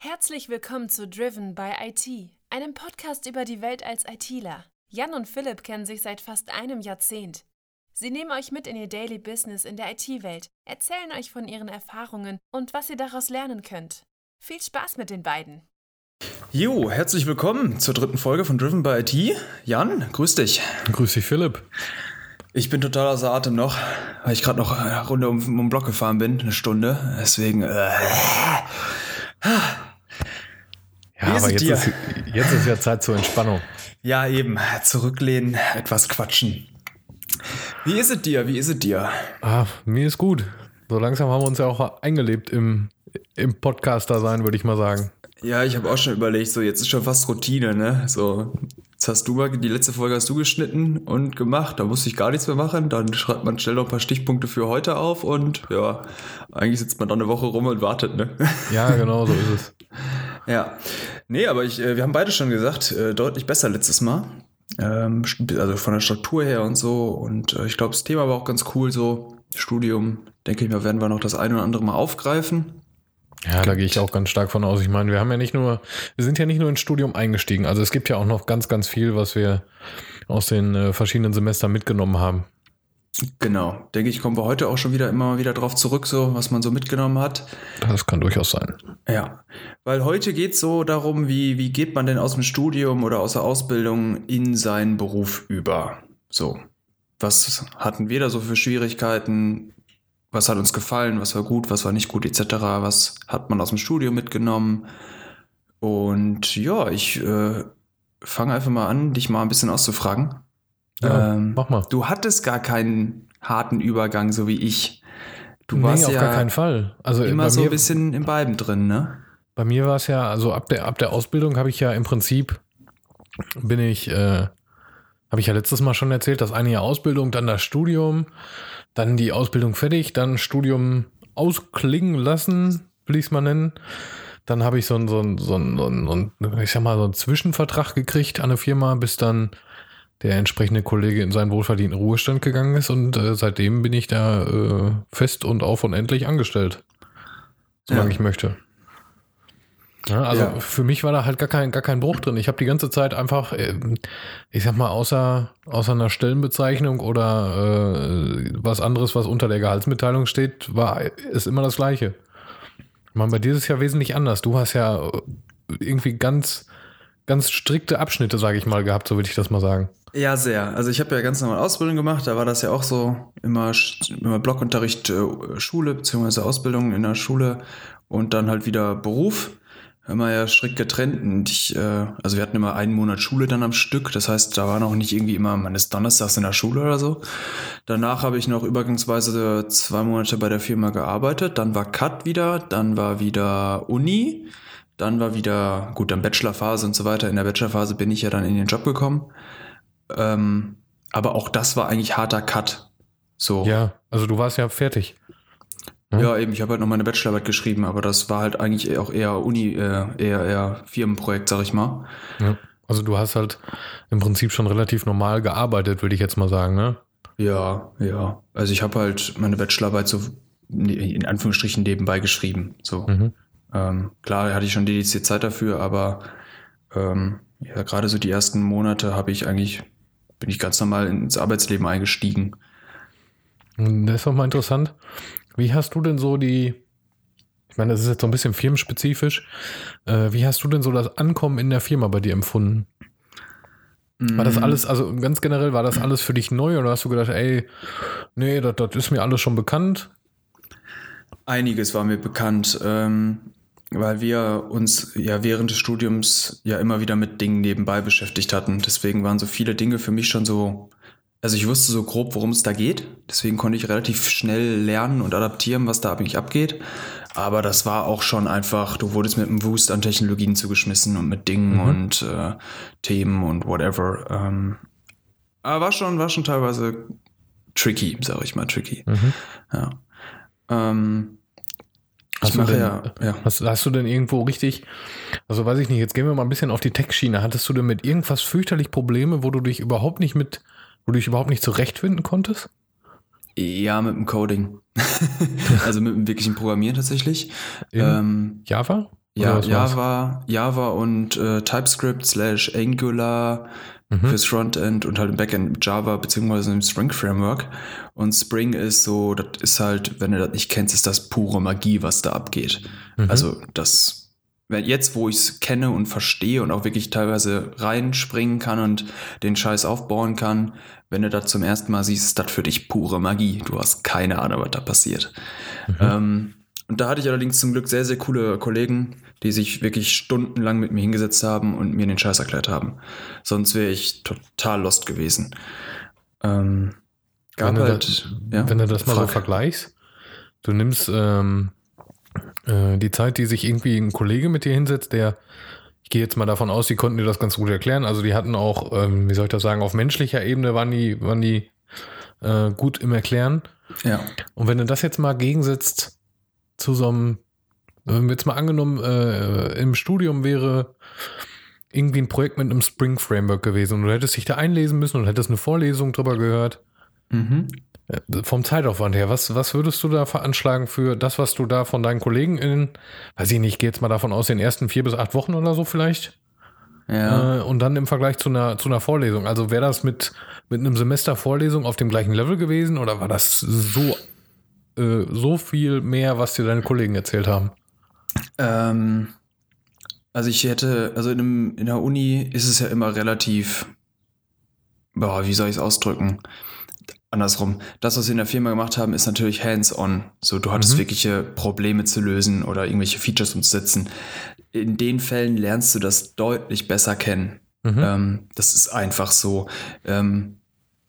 Herzlich willkommen zu Driven by IT, einem Podcast über die Welt als ITler. Jan und Philipp kennen sich seit fast einem Jahrzehnt. Sie nehmen euch mit in ihr Daily Business in der IT-Welt, erzählen euch von ihren Erfahrungen und was ihr daraus lernen könnt. Viel Spaß mit den beiden. Jo, herzlich willkommen zur dritten Folge von Driven by IT. Jan, grüß dich. Grüß dich, Philipp. Ich bin total außer Atem noch, weil ich gerade noch eine Runde um, um den Block gefahren bin, eine Stunde. Deswegen. Äh, ja, aber jetzt ist, jetzt ist ja Zeit zur Entspannung. Ja, eben. Zurücklehnen, etwas quatschen. Wie ist es dir? Wie ist es dir? Ah, mir ist gut. So langsam haben wir uns ja auch eingelebt im, im Podcaster sein, würde ich mal sagen. Ja, ich habe auch schon überlegt, so jetzt ist schon fast Routine, ne? So, jetzt hast du mal, die letzte Folge hast du geschnitten und gemacht, da musste ich gar nichts mehr machen. Dann schreibt man schnell noch ein paar Stichpunkte für heute auf und ja, eigentlich sitzt man dann eine Woche rum und wartet, ne? Ja, genau, so ist es. ja. Nee, aber ich, äh, wir haben beide schon gesagt, äh, deutlich besser letztes Mal. Ähm, also von der Struktur her und so. Und äh, ich glaube, das Thema war auch ganz cool, so Studium. Denke ich mal, werden wir noch das eine oder andere mal aufgreifen. Ja, da gehe ich auch ganz stark von aus. Ich meine, wir haben ja nicht nur, wir sind ja nicht nur ins Studium eingestiegen. Also es gibt ja auch noch ganz, ganz viel, was wir aus den verschiedenen Semestern mitgenommen haben. Genau. Denke ich, kommen wir heute auch schon wieder immer wieder drauf zurück, so was man so mitgenommen hat. Das kann durchaus sein. Ja. Weil heute geht es so darum, wie, wie geht man denn aus dem Studium oder aus der Ausbildung in seinen Beruf über? So. Was hatten wir da so für Schwierigkeiten? was hat uns gefallen, was war gut, was war nicht gut, etc. Was hat man aus dem Studio mitgenommen? Und ja, ich äh, fange einfach mal an, dich mal ein bisschen auszufragen. Ja, ähm, mach mal. Du hattest gar keinen harten Übergang, so wie ich. Du nee, warst auf ja gar keinen Fall. Also immer so ein bisschen im beiden drin, ne? Bei mir war es ja, also ab der, ab der Ausbildung habe ich ja im Prinzip, bin ich, äh, habe ich ja letztes Mal schon erzählt, dass eine Jahr Ausbildung, dann das Studium, dann die Ausbildung fertig, dann Studium ausklingen lassen, will ich es mal nennen. Dann habe ich so einen, so einen, so einen, so einen, ich sag mal, so einen Zwischenvertrag gekriegt an eine Firma, bis dann der entsprechende Kollege in seinen wohlverdienten Ruhestand gegangen ist und äh, seitdem bin ich da äh, fest und auf und endlich angestellt. Solange ja. ich möchte. Ja, also ja. für mich war da halt gar kein, gar kein Bruch drin. Ich habe die ganze Zeit einfach, äh, ich sag mal, außer, außer einer Stellenbezeichnung oder äh, was anderes, was unter der Gehaltsmitteilung steht, war ist immer das Gleiche. Ich meine, bei dir ist es ja wesentlich anders. Du hast ja irgendwie ganz, ganz strikte Abschnitte, sage ich mal, gehabt, so würde ich das mal sagen. Ja, sehr. Also ich habe ja ganz normal Ausbildung gemacht, da war das ja auch so immer, immer Blockunterricht, äh, Schule, beziehungsweise Ausbildung in der Schule und dann halt wieder Beruf immer ja strikt getrennt. Und ich, äh, also wir hatten immer einen Monat Schule dann am Stück. Das heißt, da war noch nicht irgendwie immer, ist donnerstags in der Schule oder so. Danach habe ich noch übergangsweise zwei Monate bei der Firma gearbeitet. Dann war Cut wieder, dann war wieder Uni. Dann war wieder, gut, dann Bachelorphase und so weiter. In der Bachelorphase bin ich ja dann in den Job gekommen. Ähm, aber auch das war eigentlich harter Cut. So. Ja, also du warst ja fertig. Hm? Ja, eben, ich habe halt noch meine Bachelorarbeit geschrieben, aber das war halt eigentlich auch eher Uni, äh, eher, eher Firmenprojekt, sag ich mal. Ja. Also du hast halt im Prinzip schon relativ normal gearbeitet, würde ich jetzt mal sagen, ne? Ja, ja. Also ich habe halt meine Bachelorarbeit so in Anführungsstrichen nebenbei geschrieben. So. Mhm. Ähm, klar hatte ich schon dediziert Zeit dafür, aber ähm, ja, gerade so die ersten Monate habe ich eigentlich, bin ich ganz normal ins Arbeitsleben eingestiegen. Das ist auch mal interessant. Wie hast du denn so die, ich meine, das ist jetzt so ein bisschen firmenspezifisch, äh, wie hast du denn so das Ankommen in der Firma bei dir empfunden? War das mm. alles, also ganz generell, war das alles für dich neu oder hast du gedacht, ey, nee, das, das ist mir alles schon bekannt? Einiges war mir bekannt, ähm, weil wir uns ja während des Studiums ja immer wieder mit Dingen nebenbei beschäftigt hatten. Deswegen waren so viele Dinge für mich schon so also ich wusste so grob, worum es da geht. Deswegen konnte ich relativ schnell lernen und adaptieren, was da eigentlich abgeht. Aber das war auch schon einfach, du wurdest mit einem Wust an Technologien zugeschmissen und mit Dingen mhm. und äh, Themen und whatever. Ähm, aber war schon, war schon teilweise tricky, sage ich mal, tricky. Mhm. Ja. Ähm, Hast du, denn, ja, ja. Hast, hast, du denn irgendwo richtig, also weiß ich nicht, jetzt gehen wir mal ein bisschen auf die Tech-Schiene. Hattest du denn mit irgendwas fürchterlich Probleme, wo du dich überhaupt nicht mit wo du dich überhaupt nicht zurechtfinden konntest? Ja, mit dem Coding. also mit dem wirklichen Programmieren tatsächlich. Ähm, Java? Ja, Java, Java und äh, TypeScript slash Angular mhm. fürs Frontend und halt im Backend Java beziehungsweise im Spring Framework. Und Spring ist so, das ist halt, wenn du das nicht kennst, ist das pure Magie, was da abgeht. Mhm. Also das, wenn jetzt, wo ich es kenne und verstehe und auch wirklich teilweise reinspringen kann und den Scheiß aufbauen kann, wenn du das zum ersten Mal siehst, ist das für dich pure Magie. Du hast keine Ahnung, was da passiert. Mhm. Ähm, und da hatte ich allerdings zum Glück sehr, sehr coole Kollegen, die sich wirklich stundenlang mit mir hingesetzt haben und mir den Scheiß erklärt haben. Sonst wäre ich total lost gewesen. Ähm, gab wenn, halt, du da, ja, wenn du das mal Frage. so vergleichst, du nimmst ähm, äh, die Zeit, die sich irgendwie ein Kollege mit dir hinsetzt, der, ich gehe jetzt mal davon aus, die konnten dir das ganz gut erklären. Also die hatten auch, ähm, wie soll ich das sagen, auf menschlicher Ebene waren die, waren die äh, gut im Erklären. Ja. Und wenn du das jetzt mal gegensetzt zu so einem, jetzt mal angenommen, äh, im Studium wäre irgendwie ein Projekt mit einem Spring Framework gewesen und du hättest dich da einlesen müssen und hättest eine Vorlesung drüber gehört. Mhm. Äh, vom Zeitaufwand her, was, was würdest du da veranschlagen für das, was du da von deinen Kollegen in, weiß ich nicht, ich gehe jetzt mal davon aus, den ersten vier bis acht Wochen oder so vielleicht? Ja. Äh, und dann im Vergleich zu einer, zu einer Vorlesung. Also wäre das mit, mit einem Semester Vorlesung auf dem gleichen Level gewesen oder war das so äh, so viel mehr, was dir deine Kollegen erzählt haben? Ähm, also ich hätte, also in, einem, in der Uni ist es ja immer relativ, boah, wie soll ich es ausdrücken? Andersrum. Das, was wir in der Firma gemacht haben, ist natürlich hands-on. So, du hattest mhm. wirkliche Probleme zu lösen oder irgendwelche Features umzusetzen. In den Fällen lernst du das deutlich besser kennen. Mhm. Ähm, das ist einfach so. Ähm,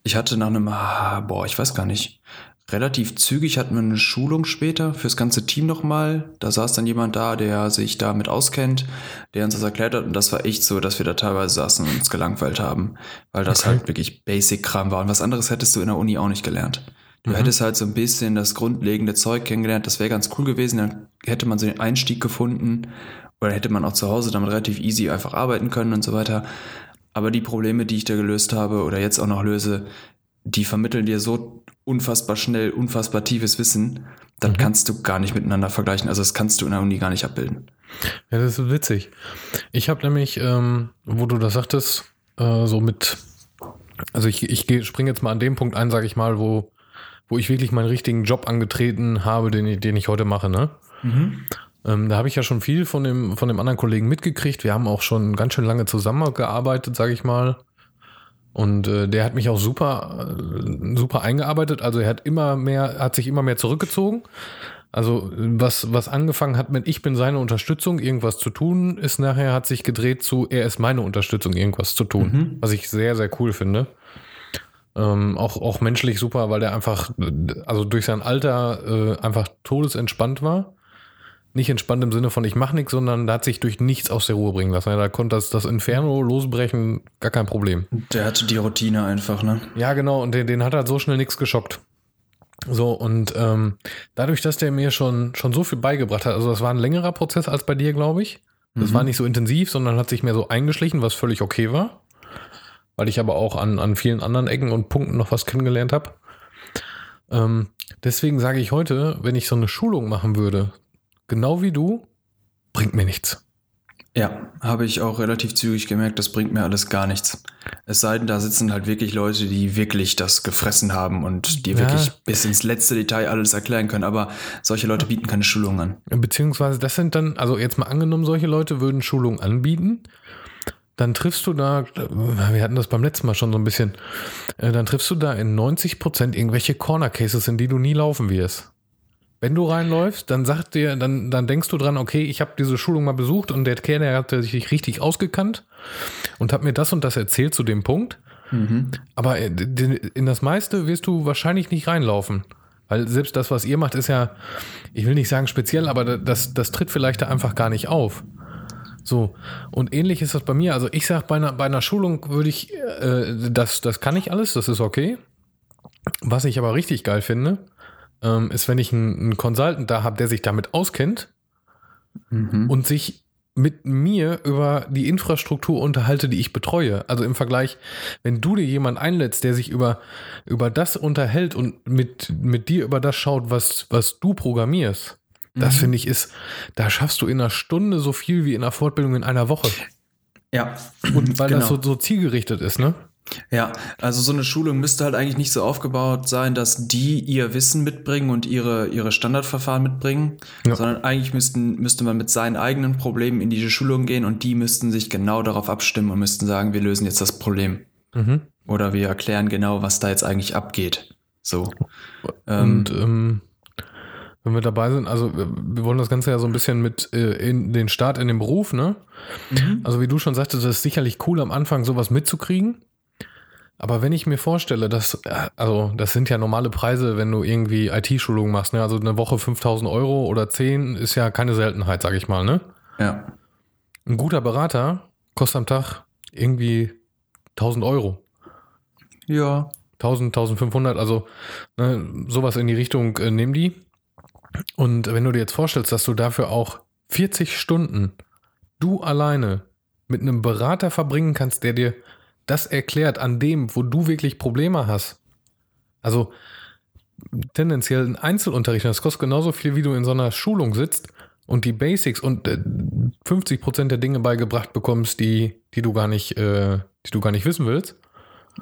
ich hatte nach einem, ah, boah, ich weiß gar nicht, relativ zügig hatten wir eine Schulung später fürs ganze Team nochmal. Da saß dann jemand da, der sich damit auskennt, der uns das erklärt hat. Und das war echt so, dass wir da teilweise saßen und uns gelangweilt haben, weil das okay. halt wirklich Basic-Kram war. Und was anderes hättest du in der Uni auch nicht gelernt. Du mhm. hättest halt so ein bisschen das grundlegende Zeug kennengelernt. Das wäre ganz cool gewesen. Dann hätte man so den Einstieg gefunden. Oder hätte man auch zu Hause damit relativ easy einfach arbeiten können und so weiter. Aber die Probleme, die ich da gelöst habe oder jetzt auch noch löse, die vermitteln dir so unfassbar schnell, unfassbar tiefes Wissen, dann mhm. kannst du gar nicht miteinander vergleichen. Also das kannst du in der Uni gar nicht abbilden. Ja, das ist witzig. Ich habe nämlich, ähm, wo du das sagtest, äh, so mit, also ich, ich springe jetzt mal an dem Punkt ein, sage ich mal, wo, wo ich wirklich meinen richtigen Job angetreten habe, den, den ich heute mache, ne? Mhm. Ähm, da habe ich ja schon viel von dem, von dem anderen Kollegen mitgekriegt. Wir haben auch schon ganz schön lange zusammengearbeitet, sage ich mal. Und äh, der hat mich auch super, äh, super eingearbeitet. Also er hat immer mehr, hat sich immer mehr zurückgezogen. Also was, was angefangen hat mit ich bin seine Unterstützung, irgendwas zu tun, ist nachher hat sich gedreht zu er ist meine Unterstützung, irgendwas zu tun. Mhm. Was ich sehr, sehr cool finde. Ähm, auch, auch menschlich super, weil der einfach, also durch sein Alter äh, einfach todesentspannt war nicht entspannt im Sinne von ich mache nichts, sondern da hat sich durch nichts aus der Ruhe bringen lassen. Da konnte das, das Inferno losbrechen, gar kein Problem. Der hatte die Routine einfach, ne? Ja, genau, und den, den hat halt so schnell nichts geschockt. So, und ähm, dadurch, dass der mir schon, schon so viel beigebracht hat, also das war ein längerer Prozess als bei dir, glaube ich. Das mhm. war nicht so intensiv, sondern hat sich mehr so eingeschlichen, was völlig okay war. Weil ich aber auch an, an vielen anderen Ecken und Punkten noch was kennengelernt habe. Ähm, deswegen sage ich heute, wenn ich so eine Schulung machen würde, genau wie du, bringt mir nichts. Ja, habe ich auch relativ zügig gemerkt, das bringt mir alles gar nichts. Es sei denn, da sitzen halt wirklich Leute, die wirklich das gefressen haben und die ja. wirklich bis ins letzte Detail alles erklären können. Aber solche Leute bieten keine Schulungen an. Beziehungsweise das sind dann, also jetzt mal angenommen, solche Leute würden Schulungen anbieten. Dann triffst du da, wir hatten das beim letzten Mal schon so ein bisschen, äh, dann triffst du da in 90 Prozent irgendwelche Corner Cases, in die du nie laufen wirst. Wenn du reinläufst, dann sagt dir, dann, dann denkst du dran, okay, ich habe diese Schulung mal besucht und der Kerl, der hat sich richtig ausgekannt und hat mir das und das erzählt zu dem Punkt. Mhm. Aber in das meiste wirst du wahrscheinlich nicht reinlaufen. Weil selbst das, was ihr macht, ist ja, ich will nicht sagen speziell, aber das, das tritt vielleicht da einfach gar nicht auf. So, und ähnlich ist das bei mir. Also ich sage, bei einer, bei einer Schulung würde ich, äh, das, das kann ich alles, das ist okay. Was ich aber richtig geil finde, ähm, ist, wenn ich einen, einen Consultant da habe, der sich damit auskennt mhm. und sich mit mir über die Infrastruktur unterhalte, die ich betreue. Also im Vergleich, wenn du dir jemand einlädst, der sich über, über das unterhält und mit, mit dir über das schaut, was, was du programmierst, Das Mhm. finde ich ist, da schaffst du in einer Stunde so viel wie in einer Fortbildung in einer Woche. Ja. Und weil das Genau. so, so zielgerichtet ist, ne? Ja, also so eine Schulung müsste halt eigentlich nicht so aufgebaut sein, dass die ihr Wissen mitbringen und ihre, ihre Standardverfahren mitbringen, Ja. sondern eigentlich müssten, müsste man mit seinen eigenen Problemen in diese Schulung gehen und die müssten sich genau darauf abstimmen und müssten sagen, wir lösen jetzt das Problem. Mhm. Oder wir erklären genau, was da jetzt eigentlich abgeht. So. Ähm, Und ähm, wenn wir dabei sind, also wir, wir wollen das Ganze ja so ein bisschen mit äh, in den Start in den Beruf, ne? mhm. Also wie du schon sagtest, das ist sicherlich cool am Anfang sowas mitzukriegen. Aber wenn ich mir vorstelle, dass, äh, also das sind ja normale Preise, wenn du irgendwie IT-Schulungen machst, ne? Also eine Woche 5000 Euro oder 10 ist ja keine Seltenheit, sag ich mal, ne? ja. Ein guter Berater kostet am Tag irgendwie 1000 Euro. Ja. 1000, 1500, also ne, sowas in die Richtung äh, nehmen die. Und wenn du dir jetzt vorstellst, dass du dafür auch 40 Stunden du alleine mit einem Berater verbringen kannst, der dir das erklärt an dem, wo du wirklich Probleme hast. Also tendenziell ein Einzelunterricht, das kostet genauso viel, wie du in so einer Schulung sitzt und die Basics und äh, 50 Prozent der Dinge beigebracht bekommst, die, die du gar nicht, äh, die du gar nicht wissen willst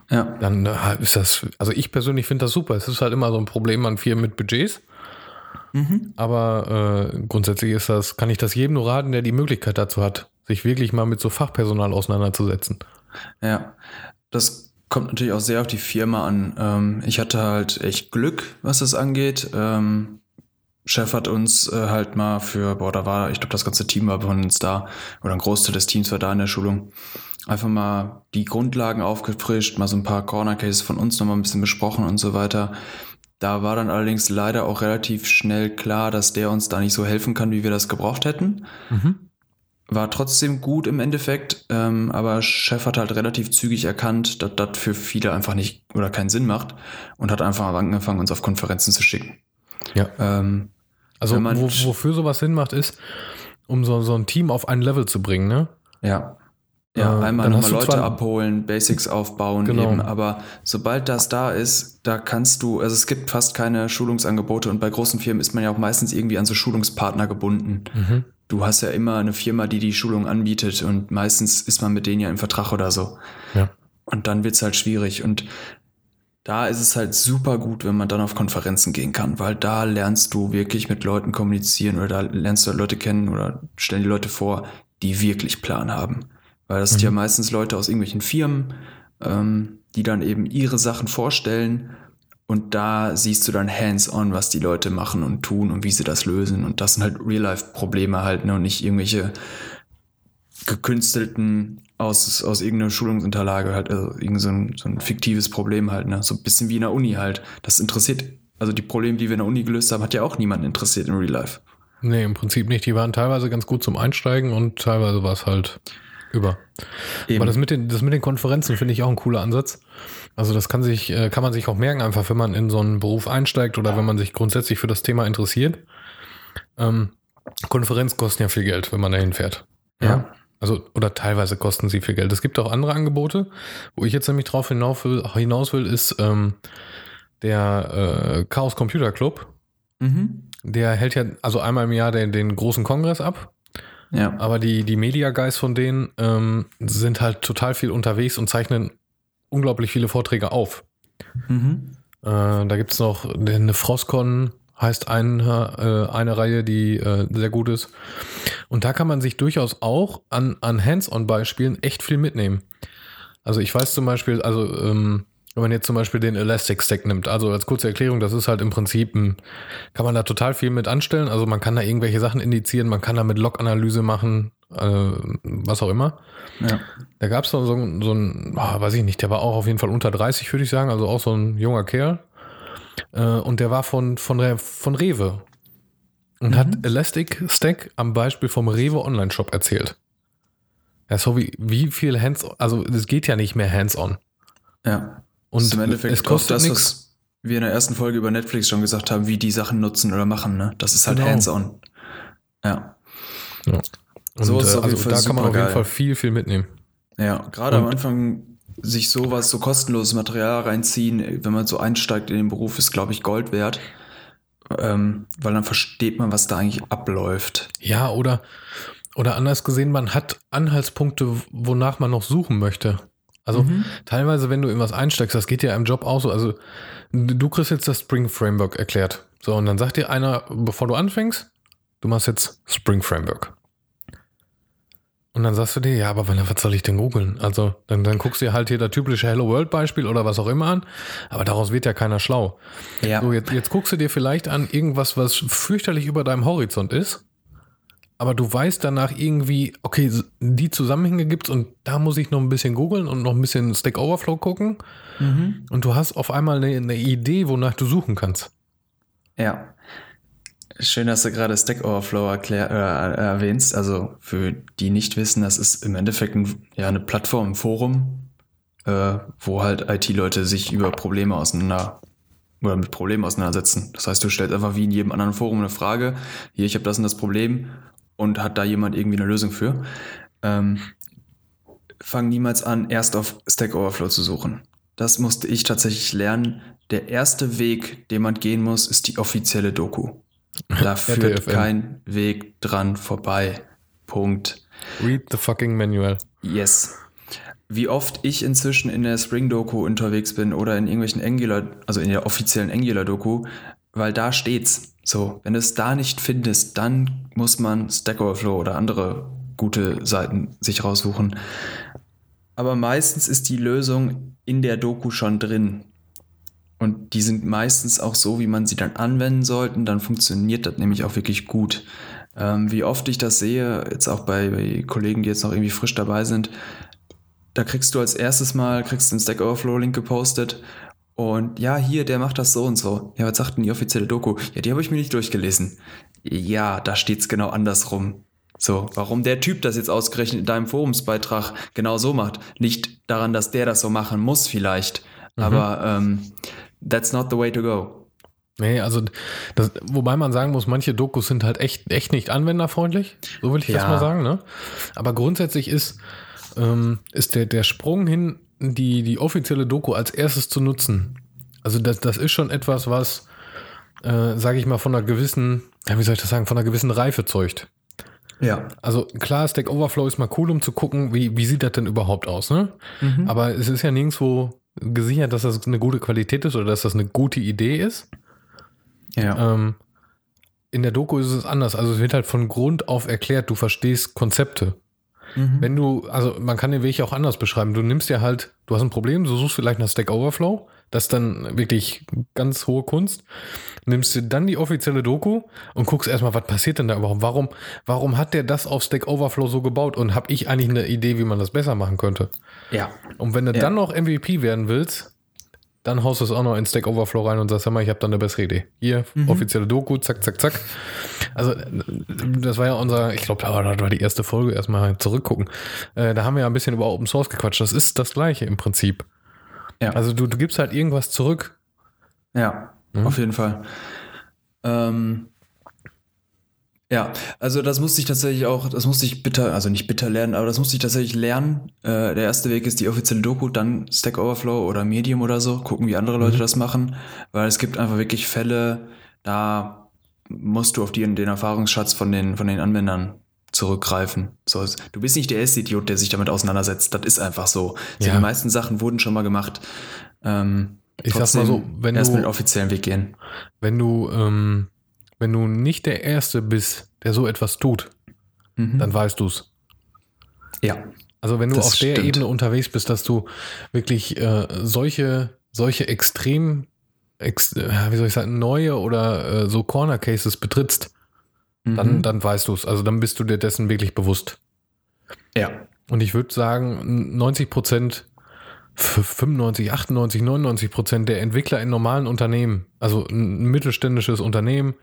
Ja. dann äh, ist das, also ich persönlich finde das super. Es ist halt immer so ein Problem an Firmen mit Budgets. Mhm. Aber äh, grundsätzlich ist das, kann ich das jedem nur raten, der die Möglichkeit dazu hat, sich wirklich mal mit so Fachpersonal auseinanderzusetzen. Ja, das kommt natürlich auch sehr auf die Firma an. Ähm, ich hatte halt echt Glück, was das angeht. Ähm, Chef hat uns äh, halt mal für, boah, da war, ich glaube, das ganze Team war von uns da, oder ein Großteil des Teams war da in der Schulung. Einfach mal die Grundlagen aufgefrischt, mal so ein paar Corner Cases von uns nochmal ein bisschen besprochen und so weiter. Da war dann allerdings leider auch relativ schnell klar, dass der uns da nicht so helfen kann, wie wir das gebraucht hätten war trotzdem gut im Endeffekt, ähm, aber Chef hat halt relativ zügig erkannt, dass das für viele einfach nicht oder keinen Sinn macht und hat einfach angefangen, uns auf Konferenzen zu schicken. Ja. Ähm, Also man- wo, wofür sowas Sinn macht, ist, um so, so ein Team auf ein Level zu bringen, ne? ja. Ja, Äh, einmal nochmal Leute abholen, Basics aufbauen Genau. eben, aber sobald das da ist, da kannst du, also es gibt fast keine Schulungsangebote und bei großen Firmen ist man ja auch meistens irgendwie an so Schulungspartner gebunden. Mhm. Du hast ja immer eine Firma, die die Schulung anbietet und meistens ist man mit denen ja im Vertrag oder so. Ja. Und dann wird's halt schwierig. Und da ist es halt super gut, wenn man dann auf Konferenzen gehen kann, weil da lernst du wirklich mit Leuten kommunizieren oder da lernst du Leute kennen oder stellen die Leute vor, die wirklich Plan haben. Weil das sind Mhm. ja meistens Leute aus irgendwelchen Firmen, ähm, die dann eben ihre Sachen vorstellen. Und da siehst du dann hands-on, was die Leute machen und tun und wie sie das lösen. Und das sind halt Real-Life-Probleme halt, ne? Und nicht irgendwelche gekünstelten aus, aus irgendeiner Schulungsunterlage halt, also irgend so ein, so ein fiktives Problem halt, ne? So ein bisschen wie in der Uni halt. Das interessiert, also die Probleme, die wir in der Uni gelöst haben, hat ja auch niemanden interessiert in Real Life. Nee, im Prinzip nicht. Die waren teilweise ganz gut zum Einsteigen und teilweise war es halt über. Eben. Aber das mit den, das mit den Konferenzen finde ich auch ein cooler Ansatz. Also das kann sich, äh, kann man sich auch merken, einfach wenn man in so einen Beruf einsteigt oder wenn man sich grundsätzlich für das Thema interessiert. Ähm, Konferenz kosten ja viel Geld, wenn man dahin fährt. Ja. Also, oder teilweise kosten sie viel Geld. Es gibt auch andere Angebote. Wo ich jetzt nämlich drauf hinaus will, hinaus will ist ähm, der äh, Chaos Computer Club. Mhm. Der hält ja also einmal im Jahr den, den großen Kongress ab. Ja. Aber die, die Media Guys von denen ähm, sind halt total viel unterwegs und zeichnen unglaublich viele Vorträge auf. Mhm. Äh, da gibt es noch eine Frostcon, heißt eine, äh, eine Reihe, die äh, sehr gut ist. Und da kann man sich durchaus auch an, an Hands-on-Beispielen echt viel mitnehmen. Also ich weiß zum Beispiel, also ähm, wenn man jetzt zum Beispiel den Elastic Stack nimmt, also als kurze Erklärung, das ist halt im Prinzip, ein, kann man da total viel mit anstellen. Also man kann da irgendwelche Sachen indizieren, man kann da mit Log-Analyse machen, äh, was auch immer. Ja. Da gab es so, so einen, ah, weiß ich nicht, der war auch auf jeden Fall unter 30, würde ich sagen, also auch so ein junger Kerl. Äh, und der war von, von, Re von Rewe und hat Elastic Stack am Beispiel vom Rewe Online-Shop erzählt. Ja, so wie, wie viel Hands, also es geht ja nicht mehr hands-on. Ja. Und im Endeffekt es kostet auch das, nichts. was wir in der ersten Folge über Netflix schon gesagt haben, wie die Sachen nutzen oder machen. Ne? Das ist halt Genau. hands-on. Ja. Und so ist es äh, also da kann man auf jeden supergeil. Fall viel, viel mitnehmen. Ja, gerade am Anfang sich sowas, so kostenloses Material reinziehen, wenn man so einsteigt in den Beruf, ist, glaube ich, Gold wert. ähm, weil dann versteht man, was da eigentlich abläuft. Ja, oder, oder anders gesehen, man hat Anhaltspunkte, wonach man noch suchen möchte. Also mhm. teilweise, wenn du in was einsteigst, das geht ja im Job auch so. Also du kriegst jetzt das Spring Framework erklärt. So, und dann sagt dir einer, bevor du anfängst, du machst jetzt Spring Framework. Und dann sagst du dir, ja, aber was soll ich denn googeln? Also, dann, dann guckst du dir halt hier das typische Hello World Beispiel oder was auch immer an, aber daraus wird ja keiner schlau. Ja. So, jetzt, jetzt guckst du dir vielleicht an irgendwas, was fürchterlich über deinem Horizont ist, aber du weißt danach irgendwie, okay, die Zusammenhänge gibt's und da muss ich noch ein bisschen googeln und noch ein bisschen Stack Overflow gucken. Mhm. Und du hast auf einmal eine, eine Idee, wonach du suchen kannst. Ja. Schön, dass du gerade Stack Overflow erklär, äh, erwähnst. Also für die nicht wissen, das ist im Endeffekt ein, ja, eine Plattform, ein Forum, äh, wo halt IT-Leute sich über Probleme auseinander oder mit Problemen auseinandersetzen. Das heißt, du stellst einfach wie in jedem anderen Forum eine Frage. Hier, ich habe das und das Problem und hat da jemand irgendwie eine Lösung für. Ähm, fang niemals an, erst auf Stack Overflow zu suchen. Das musste ich tatsächlich lernen. Der erste Weg, den man gehen muss, ist die offizielle Doku. Da führt kein Weg dran vorbei. Punkt. Read the fucking manual. Yes. Wie oft ich inzwischen in der Spring-Doku unterwegs bin oder in irgendwelchen Angular, also in der offiziellen Angular-Doku, weil da steht's. So, wenn du es da nicht findest, dann muss man Stack Overflow oder andere gute Seiten sich raussuchen. Aber meistens ist die Lösung in der Doku schon drin. Und die sind meistens auch so, wie man sie dann anwenden sollte. Dann funktioniert das nämlich auch wirklich gut. Ähm, wie oft ich das sehe, jetzt auch bei, bei, Kollegen, die jetzt noch irgendwie frisch dabei sind, da kriegst du als erstes Mal, kriegst einen Stack Overflow-Link gepostet. Und ja, hier, der macht das so und so. Ja, was sagt denn die offizielle Doku? Ja, die habe ich mir nicht durchgelesen. Ja, da steht's genau andersrum. So, warum der Typ das jetzt ausgerechnet in deinem Forumsbeitrag genau so macht, liegt daran, dass der das so machen muss vielleicht. Mhm. Aber ähm, that's not the way to go. Nee, also das, wobei man sagen muss, manche Dokus sind halt echt, echt nicht anwenderfreundlich. So will ich ja. das mal sagen, ne? Aber grundsätzlich ist, ähm, ist der, der Sprung hin, die, die offizielle Doku als erstes zu nutzen. Also das, das ist schon etwas, was, äh, sage ich mal, von einer gewissen, ja, wie soll ich das sagen, von einer gewissen Reife zeugt. Ja. Also klar, Stack Overflow ist mal cool, um zu gucken, wie, wie sieht das denn überhaupt aus, ne? Mhm. Aber es ist ja nirgendwo gesichert, dass das eine gute Qualität ist oder dass das eine gute Idee ist. Ja. Ähm, in der Doku ist es anders. Also es wird halt von Grund auf erklärt, du verstehst Konzepte. Mhm. Wenn du, also man kann den Weg auch anders beschreiben. Du nimmst ja halt, du hast ein Problem, du suchst vielleicht nach Stack Overflow, das ist dann wirklich ganz hohe Kunst. Nimmst du dann die offizielle Doku und guckst erstmal, was passiert denn da überhaupt? Warum, warum hat der das auf Stack Overflow so gebaut und habe ich eigentlich eine Idee, wie man das besser machen könnte? Ja. Und wenn du ja. dann noch MVP werden willst, dann haust du es auch noch in Stack Overflow rein und sagst, sag mal, ich habe da eine bessere Idee. Hier, mhm. offizielle Doku, zack, zack, zack. Also, das war ja unser, ich glaube, das war die erste Folge, erstmal zurückgucken. Äh, da haben wir ja ein bisschen über Open Source gequatscht. Das ist das Gleiche im Prinzip. Ja. Also, du, du gibst halt irgendwas zurück. Ja, mhm. auf jeden Fall. Ähm, ja, also das musste ich tatsächlich auch, das musste ich bitter, also nicht bitter lernen, aber das musste ich tatsächlich lernen. Äh, der erste Weg ist die offizielle Doku, dann Stack Overflow oder Medium oder so, gucken, wie andere Leute mhm. das machen, weil es gibt einfach wirklich Fälle, da musst du auf die, den Erfahrungsschatz von den, von den Anwendern zurückgreifen. So, du bist nicht der erste Idiot, der sich damit auseinandersetzt. Das ist einfach so. Ja. Die meisten Sachen wurden schon mal gemacht. Ähm, ich sag's mal so, wenn erst du, mit den offiziellen Weg gehen. Wenn du ähm wenn du nicht der Erste bist, der so etwas tut, mhm. dann weißt du es. Ja. Also wenn du auf der stimmt. Ebene unterwegs bist, dass du wirklich äh, solche, solche extrem, ex, äh, wie soll ich sagen, neue oder äh, so Corner Cases betrittst, mhm. dann, dann weißt du es. Also dann bist du dir dessen wirklich bewusst. Ja. Und ich würde sagen, 90 Prozent 95, 98, 99 Prozent der Entwickler in normalen Unternehmen, also ein mittelständisches Unternehmen,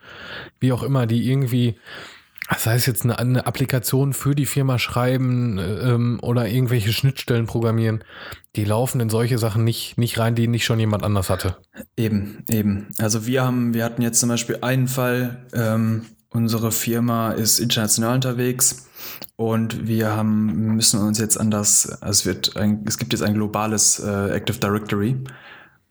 wie auch immer, die irgendwie, das heißt jetzt eine, eine Applikation für die Firma schreiben ähm, oder irgendwelche Schnittstellen programmieren, die laufen in solche Sachen nicht, nicht rein, die nicht schon jemand anders hatte. Eben, eben. Also wir haben, wir hatten jetzt zum Beispiel einen Fall, ähm, unsere Firma ist international unterwegs und wir haben, müssen uns jetzt an das, es wird ein, es gibt jetzt ein globales äh, Active Directory.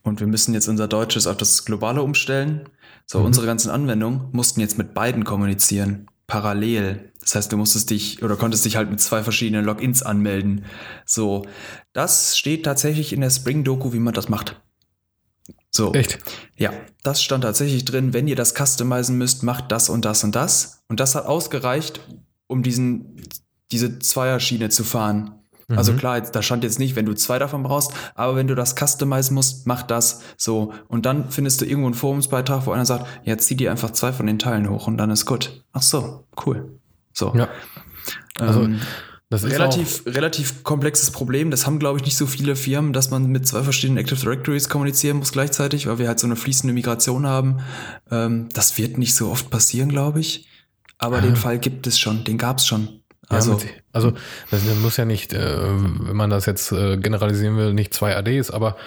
und wir müssen jetzt unser Deutsches auf das Globale umstellen. So, Mhm. unsere ganzen Anwendungen mussten jetzt mit beiden kommunizieren, parallel. Das heißt, du musstest dich oder konntest dich halt mit zwei verschiedenen Logins anmelden. So, das steht tatsächlich in der Spring-Doku, wie man das macht. So. Echt? Ja, das stand tatsächlich drin. Wenn ihr das customizen müsst, macht das und das und das. Und das hat ausgereicht, um diesen, diese Zweierschiene zu fahren. Also Mhm. klar, jetzt, da stand jetzt nicht, wenn du zwei davon brauchst, aber wenn du das customizen musst, mach das so. Und dann findest du irgendwo einen Forumsbeitrag, wo einer sagt, ja, zieh dir einfach zwei von den Teilen hoch und dann ist gut. Ach so, cool. So. Ja. Also, ähm, Das ist relativ, relativ komplexes Problem. Das haben, glaube ich, nicht so viele Firmen, dass man mit zwei verschiedenen Active Directories kommunizieren muss gleichzeitig, weil wir halt so eine fließende Migration haben. Ähm, das wird nicht so oft passieren, glaube ich. Aber Ah. den Fall gibt es schon, den gab es schon. Also, ja, mit, also das das muss ja nicht, äh, wenn man das jetzt äh, generalisieren will, nicht zwei ADs, aber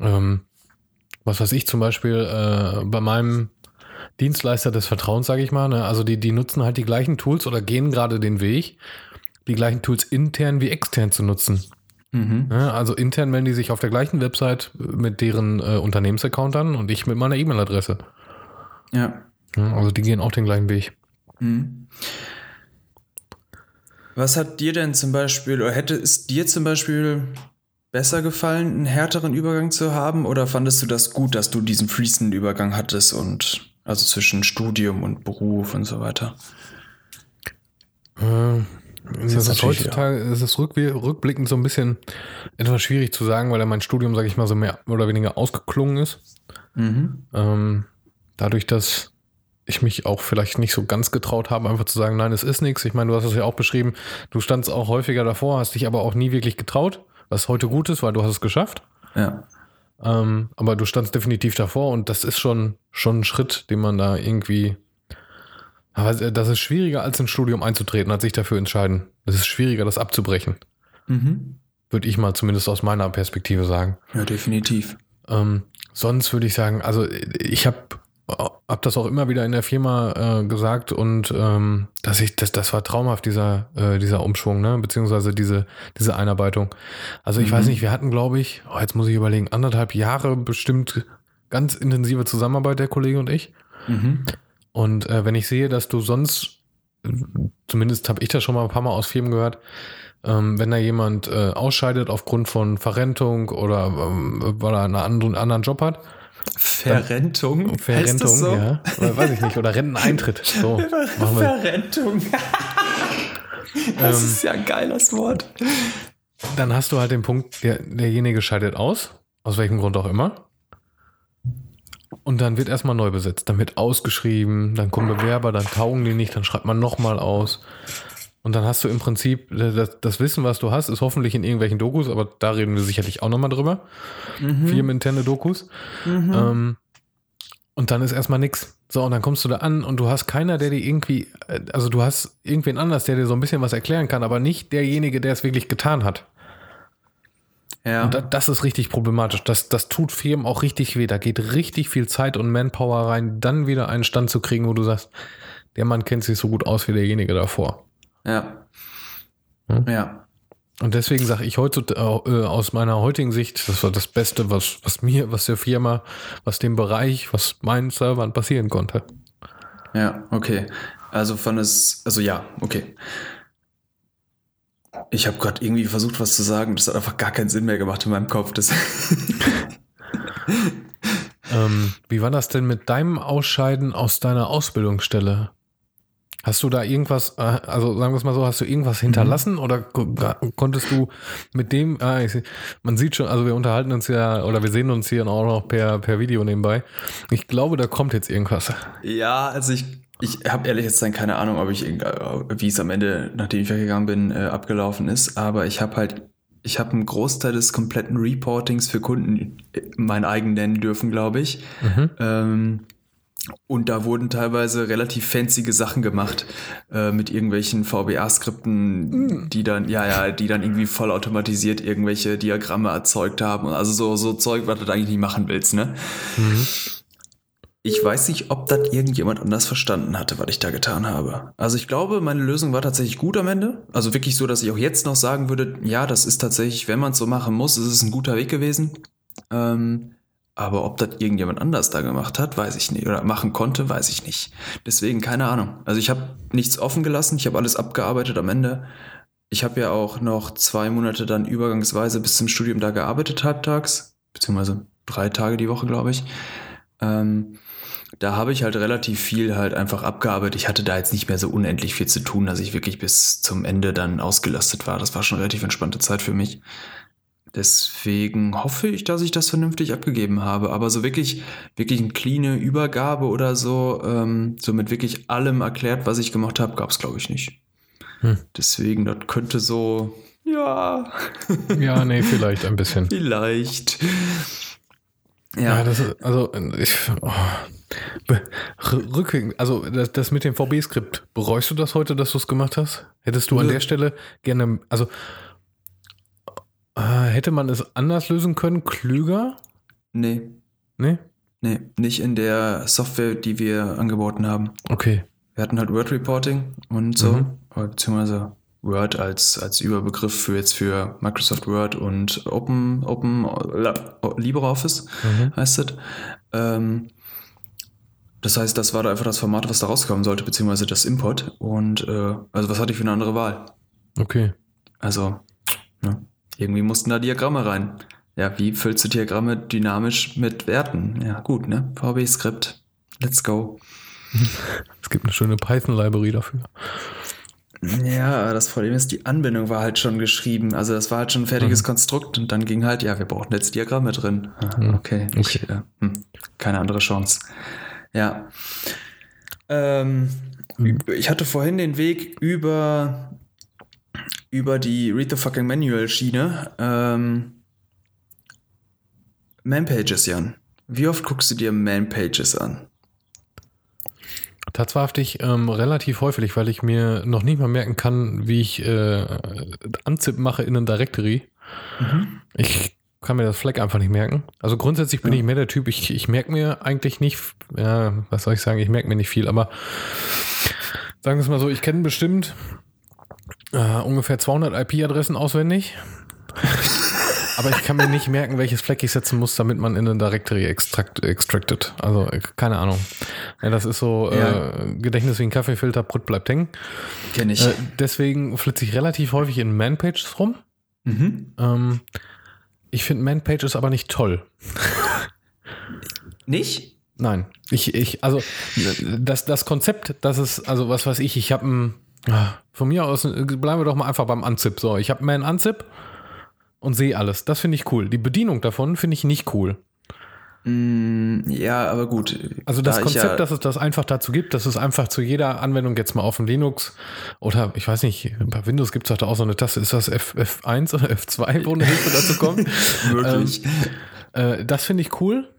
ähm, was weiß ich zum Beispiel äh, bei meinem Dienstleister des Vertrauens, sage ich mal, ne, also die, die nutzen halt die gleichen Tools oder gehen gerade den Weg, die gleichen Tools intern wie extern zu nutzen. mhm. Also intern melden die sich auf der gleichen Website mit deren äh, Unternehmensaccount an und ich mit meiner E-Mail-Adresse. ja. Also die gehen auch den gleichen Weg. Mhm. Was hat dir denn zum Beispiel, oder hätte es dir zum Beispiel besser gefallen, einen härteren Übergang zu haben? Oder fandest du das gut, dass du diesen fließenden Übergang hattest und also zwischen Studium und Beruf und so weiter? Äh, das jetzt ist heutzutage ist es rückw- rückblickend so ein bisschen etwas schwierig zu sagen, weil ja mein Studium, sage ich mal, so mehr oder weniger ausgeklungen ist. Mhm. Ähm, dadurch, dass ich mich auch vielleicht nicht so ganz getraut habe, einfach zu sagen, nein, es ist nichts. Ich meine, du hast es ja auch beschrieben, du standst auch häufiger davor, hast dich aber auch nie wirklich getraut, was heute gut ist, weil du hast es geschafft. Ja. Ähm, aber du standst definitiv davor und das ist schon, schon ein Schritt, den man da irgendwie. Aber das ist schwieriger, als ins Studium einzutreten, als sich dafür entscheiden. Es ist schwieriger, das abzubrechen. Mhm. Würde ich mal zumindest aus meiner Perspektive sagen. Ja, definitiv. Ähm, sonst würde ich sagen, also ich habe hab das auch immer wieder in der Firma äh, gesagt und ähm, dass ich, das, das war traumhaft, dieser, äh, dieser Umschwung, ne? beziehungsweise diese, diese Einarbeitung. Also ich Mhm. weiß nicht, wir hatten, glaube ich, oh, jetzt muss ich überlegen, anderthalb Jahre bestimmt ganz intensive Zusammenarbeit, der Kollege und ich. Mhm. Und äh, wenn ich sehe, dass du sonst, zumindest habe ich das schon mal ein paar Mal aus Firmen gehört, ähm, wenn da jemand äh, ausscheidet aufgrund von Verrentung oder ähm, weil er einen anderen, anderen Job hat, Verrentung. Heißt Verrentung, so? ja, oder weiß ich nicht, oder Renteneintritt. So, machen wir. Verrentung. das Ähm, ist ja ein geiles Wort. Dann hast du halt den Punkt, der, derjenige scheidet aus, aus welchem Grund auch immer. Und dann wird erstmal neu besetzt. Dann wird ausgeschrieben, dann kommen Bewerber, dann taugen die nicht, dann schreibt man nochmal aus. Und dann hast du im Prinzip, das, das Wissen, was du hast, ist hoffentlich in irgendwelchen Dokus, aber da reden wir sicherlich auch nochmal drüber. Mhm. Firmeninterne Dokus. Ähm, und dann ist erstmal nix. So, und dann kommst du da an und du hast keiner, der dir irgendwie, äh, also du hast irgendwen anders, der dir so ein bisschen was erklären kann, aber nicht derjenige, der es wirklich getan hat. Ja. Und da, das ist richtig problematisch. Das, das tut Firmen auch richtig weh. Da geht richtig viel Zeit und Manpower rein, dann wieder einen Stand zu kriegen, wo du sagst, der Mann kennt sich so gut aus wie derjenige davor. ja. Hm? Ja. Und deswegen sage ich heute äh, aus meiner heutigen Sicht, das war das Beste, was, was mir, was der Firma, was dem Bereich, was meinen Servern passieren konnte. Ja, okay. Also von es, also ja, okay. Ich habe gerade irgendwie versucht, was zu sagen. Das hat einfach gar keinen Sinn mehr gemacht in meinem Kopf. Das Ähm, wie war das denn mit deinem Ausscheiden aus deiner Ausbildungsstelle? Hast du da irgendwas, äh, also sagen wir es mal so, hast du irgendwas hinterlassen oder ko- konntest du mit dem, ah, ich, man sieht schon, also wir unterhalten uns ja oder wir sehen uns hier auch noch per, per Video nebenbei. Ich glaube, da kommt jetzt irgendwas. ja, also ich, ich habe ehrlich jetzt dann keine Ahnung, ob ich, irgend- wie es am Ende, nachdem ich weggegangen bin, äh, abgelaufen ist. Aber ich habe halt, ich habe einen Großteil des kompletten Reportings für Kunden äh, mein eigen nennen dürfen, glaube ich. Mhm. Ähm, und da wurden teilweise relativ fancy Sachen gemacht äh, mit irgendwelchen VBA-Skripten, die dann, ja, ja, die dann irgendwie vollautomatisiert irgendwelche Diagramme erzeugt haben. Also so, so Zeug, was du da eigentlich nicht machen willst, ne? Mhm. Ich weiß nicht, ob das irgendjemand anders verstanden hatte, was ich da getan habe. Also ich glaube, meine Lösung war tatsächlich gut am Ende. Also wirklich so, dass ich auch jetzt noch sagen würde, ja, das ist tatsächlich, wenn man es so machen muss, ist es ein guter Weg gewesen. Ähm, Aber ob das irgendjemand anders da gemacht hat, weiß ich nicht. Oder machen konnte, weiß ich nicht. Deswegen keine Ahnung. Also ich habe nichts offen gelassen, ich habe alles abgearbeitet am Ende. Ich habe ja auch noch zwei Monate dann übergangsweise bis zum Studium da gearbeitet, halbtags, beziehungsweise drei Tage die Woche, glaube ich. Ähm, da habe ich halt relativ viel halt einfach abgearbeitet. Ich hatte da jetzt nicht mehr so unendlich viel zu tun, dass ich wirklich bis zum Ende dann ausgelastet war. Das war schon eine relativ entspannte Zeit für mich. Deswegen hoffe ich, dass ich das vernünftig abgegeben habe. Aber so wirklich, wirklich eine cleane Übergabe oder so, ähm, so mit wirklich allem erklärt, was ich gemacht habe, gab es, glaube ich, nicht. Hm. Deswegen, das könnte so, ja. Ja, nee, vielleicht ein bisschen. vielleicht. Ja, ja das ist, also, ich, oh. Rückwirkend, also das, das mit dem VB-Skript, bereust du das heute, dass du es gemacht hast? Hättest du an der Stelle gerne, also äh, hätte man es anders lösen können, klüger? Nee. Nee? Nee, nicht in der Software, die wir angeboten haben. Okay. Wir hatten halt Word Reporting und so, mhm. beziehungsweise Word als, als Überbegriff für jetzt für Microsoft Word und Open, Open LibreOffice mhm. heißt es. Ähm, das heißt, das war da einfach das Format, was da rauskommen sollte, beziehungsweise das Import. Und äh, also was hatte ich für eine andere Wahl? Okay. Also, ne, irgendwie mussten da Diagramme rein. Ja, wie füllst du Diagramme dynamisch mit Werten? Ja, gut, ne? VB-Skript. Let's go. Es gibt eine schöne Python-Library dafür. Ja, das Problem ist, die Anbindung war halt schon geschrieben. Also das war halt schon ein fertiges mhm. Konstrukt und dann ging halt, ja, wir brauchen jetzt Diagramme drin. Mhm. Okay, okay. Äh, hm, keine andere Chance. Ja. Ähm, ich hatte vorhin den Weg über, über die Read the fucking Manual Schiene. Ähm, Manpages, Jan. Wie oft guckst du dir Manpages an? Tatsächlich ähm, relativ häufig, weil ich mir noch nicht mal merken kann, wie ich äh, Anzip mache in einem Directory. Mhm. Ich kann mir das Fleck einfach nicht merken. Also grundsätzlich bin ja. ich mehr der Typ, ich, ich merke mir eigentlich nicht, ja, was soll ich sagen, ich merke mir nicht viel, aber sagen wir es mal so, ich kenne bestimmt äh, ungefähr 200 IP-Adressen auswendig. aber ich kann mir nicht merken, welches Fleck ich setzen muss, damit man in eine Directory extract, extracted. Also keine Ahnung. Ja, das ist so ja. äh, Gedächtnis wie ein Kaffeefilter, Brut bleibt hängen. Kenn ich. Äh, deswegen flitze ich relativ häufig in Manpages rum. Mhm. Ähm, ich finde Manpages aber nicht toll. nicht? Nein. Ich, ich, also das, das Konzept, das ist, also was weiß ich, ich habe ein, von mir aus, bleiben wir doch mal einfach beim Unzip. So, ich habe Man Unzip und sehe alles. Das finde ich cool. Die Bedienung davon finde ich nicht cool. Mm, ja, aber gut. Also das da Konzept, ja dass es das einfach dazu gibt, dass es einfach zu jeder Anwendung jetzt mal auf dem Linux oder ich weiß nicht, bei Windows gibt es da auch so eine Taste, ist das F, F1 oder F2, wo eine Hilfe dazu kommt? Wirklich. Ähm, äh, das finde ich cool.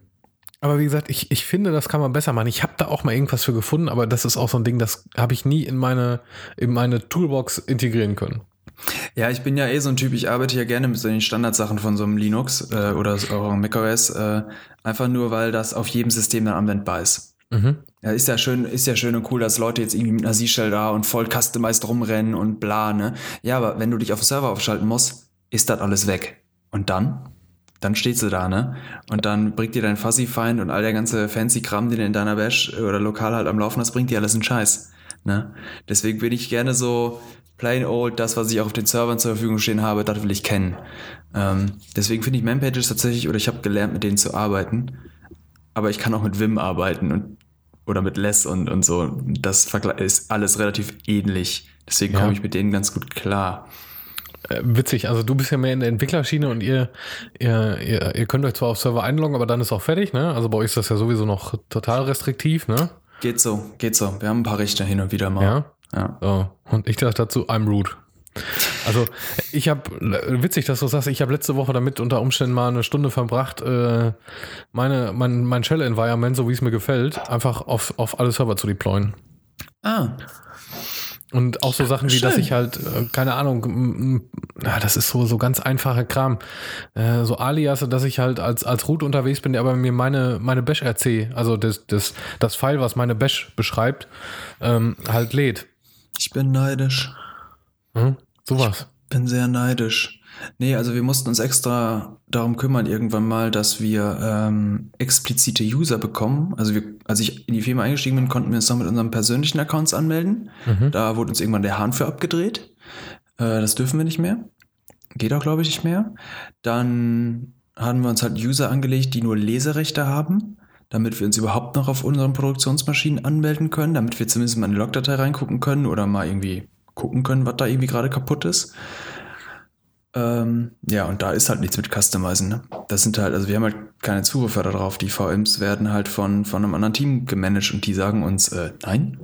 Aber wie gesagt, ich, ich finde, das kann man besser machen. Ich habe da auch mal irgendwas für gefunden, aber das ist auch so ein Ding, das habe ich nie in meine, in meine Toolbox integrieren können. Ja, ich bin ja eh so ein Typ, ich arbeite ja gerne mit so den Standardsachen von so einem Linux äh, oder auch macOS, äh, einfach nur, weil das auf jedem System dann anwendbar ist. Mhm. Ja, ist ja schön, ist ja schön und cool, dass Leute jetzt irgendwie mit einer Z-Shell da und voll customized rumrennen und bla, ne? Ja, aber wenn du dich auf den Server aufschalten musst, ist das alles weg. Und dann? Dann stehst du da, ne? Und dann bringt dir dein Fuzzy-Find und all der ganze fancy Kram, den du in deiner Bash oder lokal halt am Laufen hast, bringt dir alles in Scheiß. Ne? Deswegen bin ich gerne so, plain old, das, was ich auch auf den Servern zur Verfügung stehen habe, das will ich kennen. Ähm, deswegen finde ich Manpages tatsächlich, oder ich habe gelernt, mit denen zu arbeiten. Aber ich kann auch mit Vim arbeiten und oder mit Less und, und so. Das ist alles relativ ähnlich. Deswegen ja. komme ich mit denen ganz gut klar. Äh, witzig, also du bist ja mehr in der Entwicklerschiene und ihr, ihr, ihr, ihr könnt euch zwar auf Server einloggen, aber dann ist auch fertig, ne? Also bei euch ist das ja sowieso noch total restriktiv, ne? Geht so, geht so. Wir haben ein paar Rechte hin und wieder mal. Ja. Ja. So. Und ich dachte dazu, I'm rude. Also ich habe, witzig, dass du sagst, ich habe letzte Woche damit unter Umständen mal eine Stunde verbracht, äh, meine, mein, mein Shell-Environment, so wie es mir gefällt, einfach auf, auf alle Server zu deployen. Ah. Und auch so Sachen wie, dass ich halt, äh, keine Ahnung, ja, das ist so, so ganz einfacher Kram. Äh, so Alias, dass ich halt als, als Root unterwegs bin, der aber mir meine, meine Bash-RC, also das, das, das File, was meine Bash beschreibt, ähm, halt lädt. Ich bin neidisch. Hm? Sowas. Bin sehr neidisch. Nee, also wir mussten uns extra darum kümmern, irgendwann mal, dass wir ähm, explizite User bekommen. Also wir, als ich in die Firma eingestiegen bin, konnten wir uns noch mit unseren persönlichen Accounts anmelden. Mhm. Da wurde uns irgendwann der Hahn für abgedreht. Äh, das dürfen wir nicht mehr. Geht auch, glaube ich, nicht mehr. Dann haben wir uns halt User angelegt, die nur Leserechte haben, damit wir uns überhaupt noch auf unseren Produktionsmaschinen anmelden können, damit wir zumindest mal in die Logdatei reingucken können oder mal irgendwie gucken können, was da irgendwie gerade kaputt ist. Ähm, ja, und da ist halt nichts mit Customizen. Ne? Das sind halt, also wir haben halt keine Zugriffe darauf. Die VMs werden halt von, von einem anderen Team gemanagt und die sagen uns, äh, nein,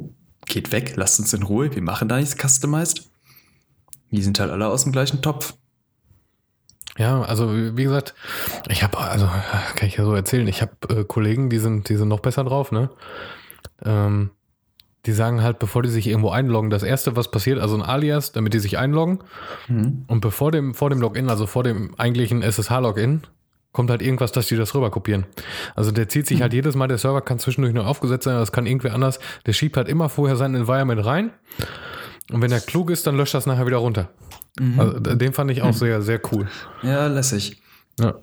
geht weg, lasst uns in Ruhe, wir machen da nichts customized. Die sind halt alle aus dem gleichen Topf. Ja, also wie gesagt, ich habe, also kann ich ja so erzählen, ich habe äh, Kollegen, die sind, die sind noch besser drauf, ne? Ähm, die sagen halt, bevor die sich irgendwo einloggen, das erste, was passiert, also ein Alias, damit die sich einloggen. Mhm. Und bevor dem, vor dem Login, also vor dem eigentlichen SSH-Login, kommt halt irgendwas, dass die das rüber kopieren. Also der zieht sich halt jedes Mal, der Server kann zwischendurch noch aufgesetzt sein, das kann irgendwer anders. Der schiebt halt immer vorher sein Environment rein. Und wenn er klug ist, dann löscht das nachher wieder runter. Also den fand ich auch sehr, sehr cool. Ja, lässig. Ja.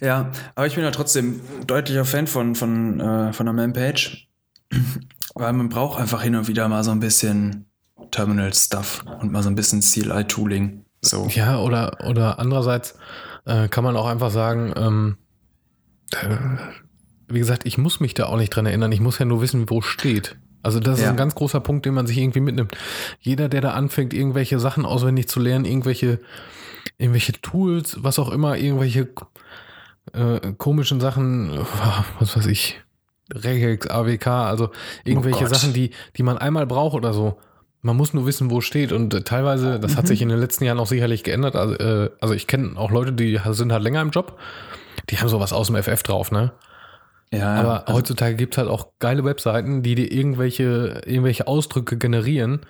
Ja, aber ich bin ja trotzdem deutlicher Fan von, von, äh, von der Man-Page. Weil man braucht einfach hin und wieder mal so ein bisschen Terminal-Stuff und mal so ein bisschen CLI-Tooling. So. Ja, oder, oder andererseits äh, kann man auch einfach sagen, ähm, äh, wie gesagt, ich muss mich da auch nicht dran erinnern. Ich muss ja nur wissen, wo es steht. Also das ist Ja. ein ganz großer Punkt, den man sich irgendwie mitnimmt. Jeder, der da anfängt, irgendwelche Sachen auswendig zu lernen, irgendwelche, irgendwelche Tools, was auch immer, irgendwelche äh, komischen Sachen, was weiß ich, Regex, AWK, also irgendwelche Oh. Sachen, die, die man einmal braucht oder so. Man muss nur wissen, wo es steht. Und äh, teilweise, das hat sich in den letzten Jahren auch sicherlich geändert. Also, äh, also ich kenne auch Leute, die sind halt länger im Job. Die haben sowas aus dem FF drauf, ne? Ja, Aber also, heutzutage gibt es halt auch geile Webseiten, die dir irgendwelche, irgendwelche Ausdrücke generieren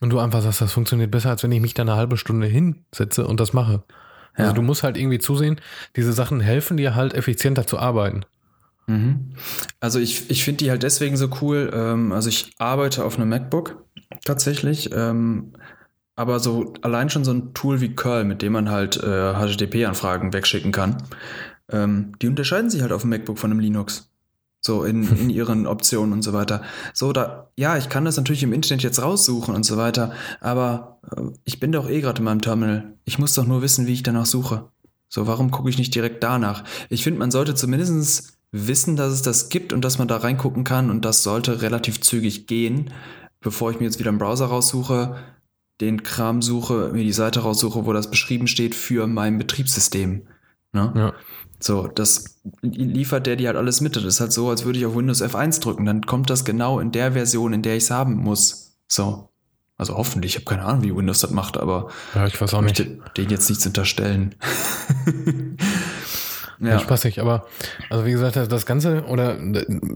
und du einfach sagst, das funktioniert besser, als wenn ich mich da eine halbe Stunde hinsetze und das mache. Also Ja. du musst halt irgendwie zusehen, diese Sachen helfen dir halt effizienter zu arbeiten. Mhm. Also ich, ich finde die halt deswegen so cool. Ähm, also ich arbeite auf einem MacBook tatsächlich. Ähm, aber so allein schon so ein Tool wie Curl, mit dem man halt äh, HTTP-Anfragen wegschicken kann, ähm, die unterscheiden sich halt auf dem MacBook von einem Linux. So in, in ihren Optionen und so weiter. So, da, ja, ich kann das natürlich im Internet jetzt raussuchen und so weiter, aber äh, ich bin doch eh gerade in meinem Terminal. Ich muss doch nur wissen, wie ich danach suche. So, warum gucke ich nicht direkt danach? Ich finde, man sollte zumindest wissen, dass es das gibt und dass man da reingucken kann und das sollte relativ zügig gehen, bevor ich mir jetzt wieder einen Browser raussuche, den Kram suche, mir die Seite raussuche, wo das beschrieben steht für mein Betriebssystem. Ne? Ja. So, das liefert der dir halt alles mit. Das ist halt so, als würde ich auf Windows F1 drücken. Dann kommt das genau in der Version, in der ich es haben muss. So. Also hoffentlich, ich habe keine Ahnung, wie Windows das macht, aber Ja, ich weiß auch ich nicht. möchte denen jetzt nichts unterstellen. Ja. ja. Spaßig, aber also wie gesagt, das Ganze, oder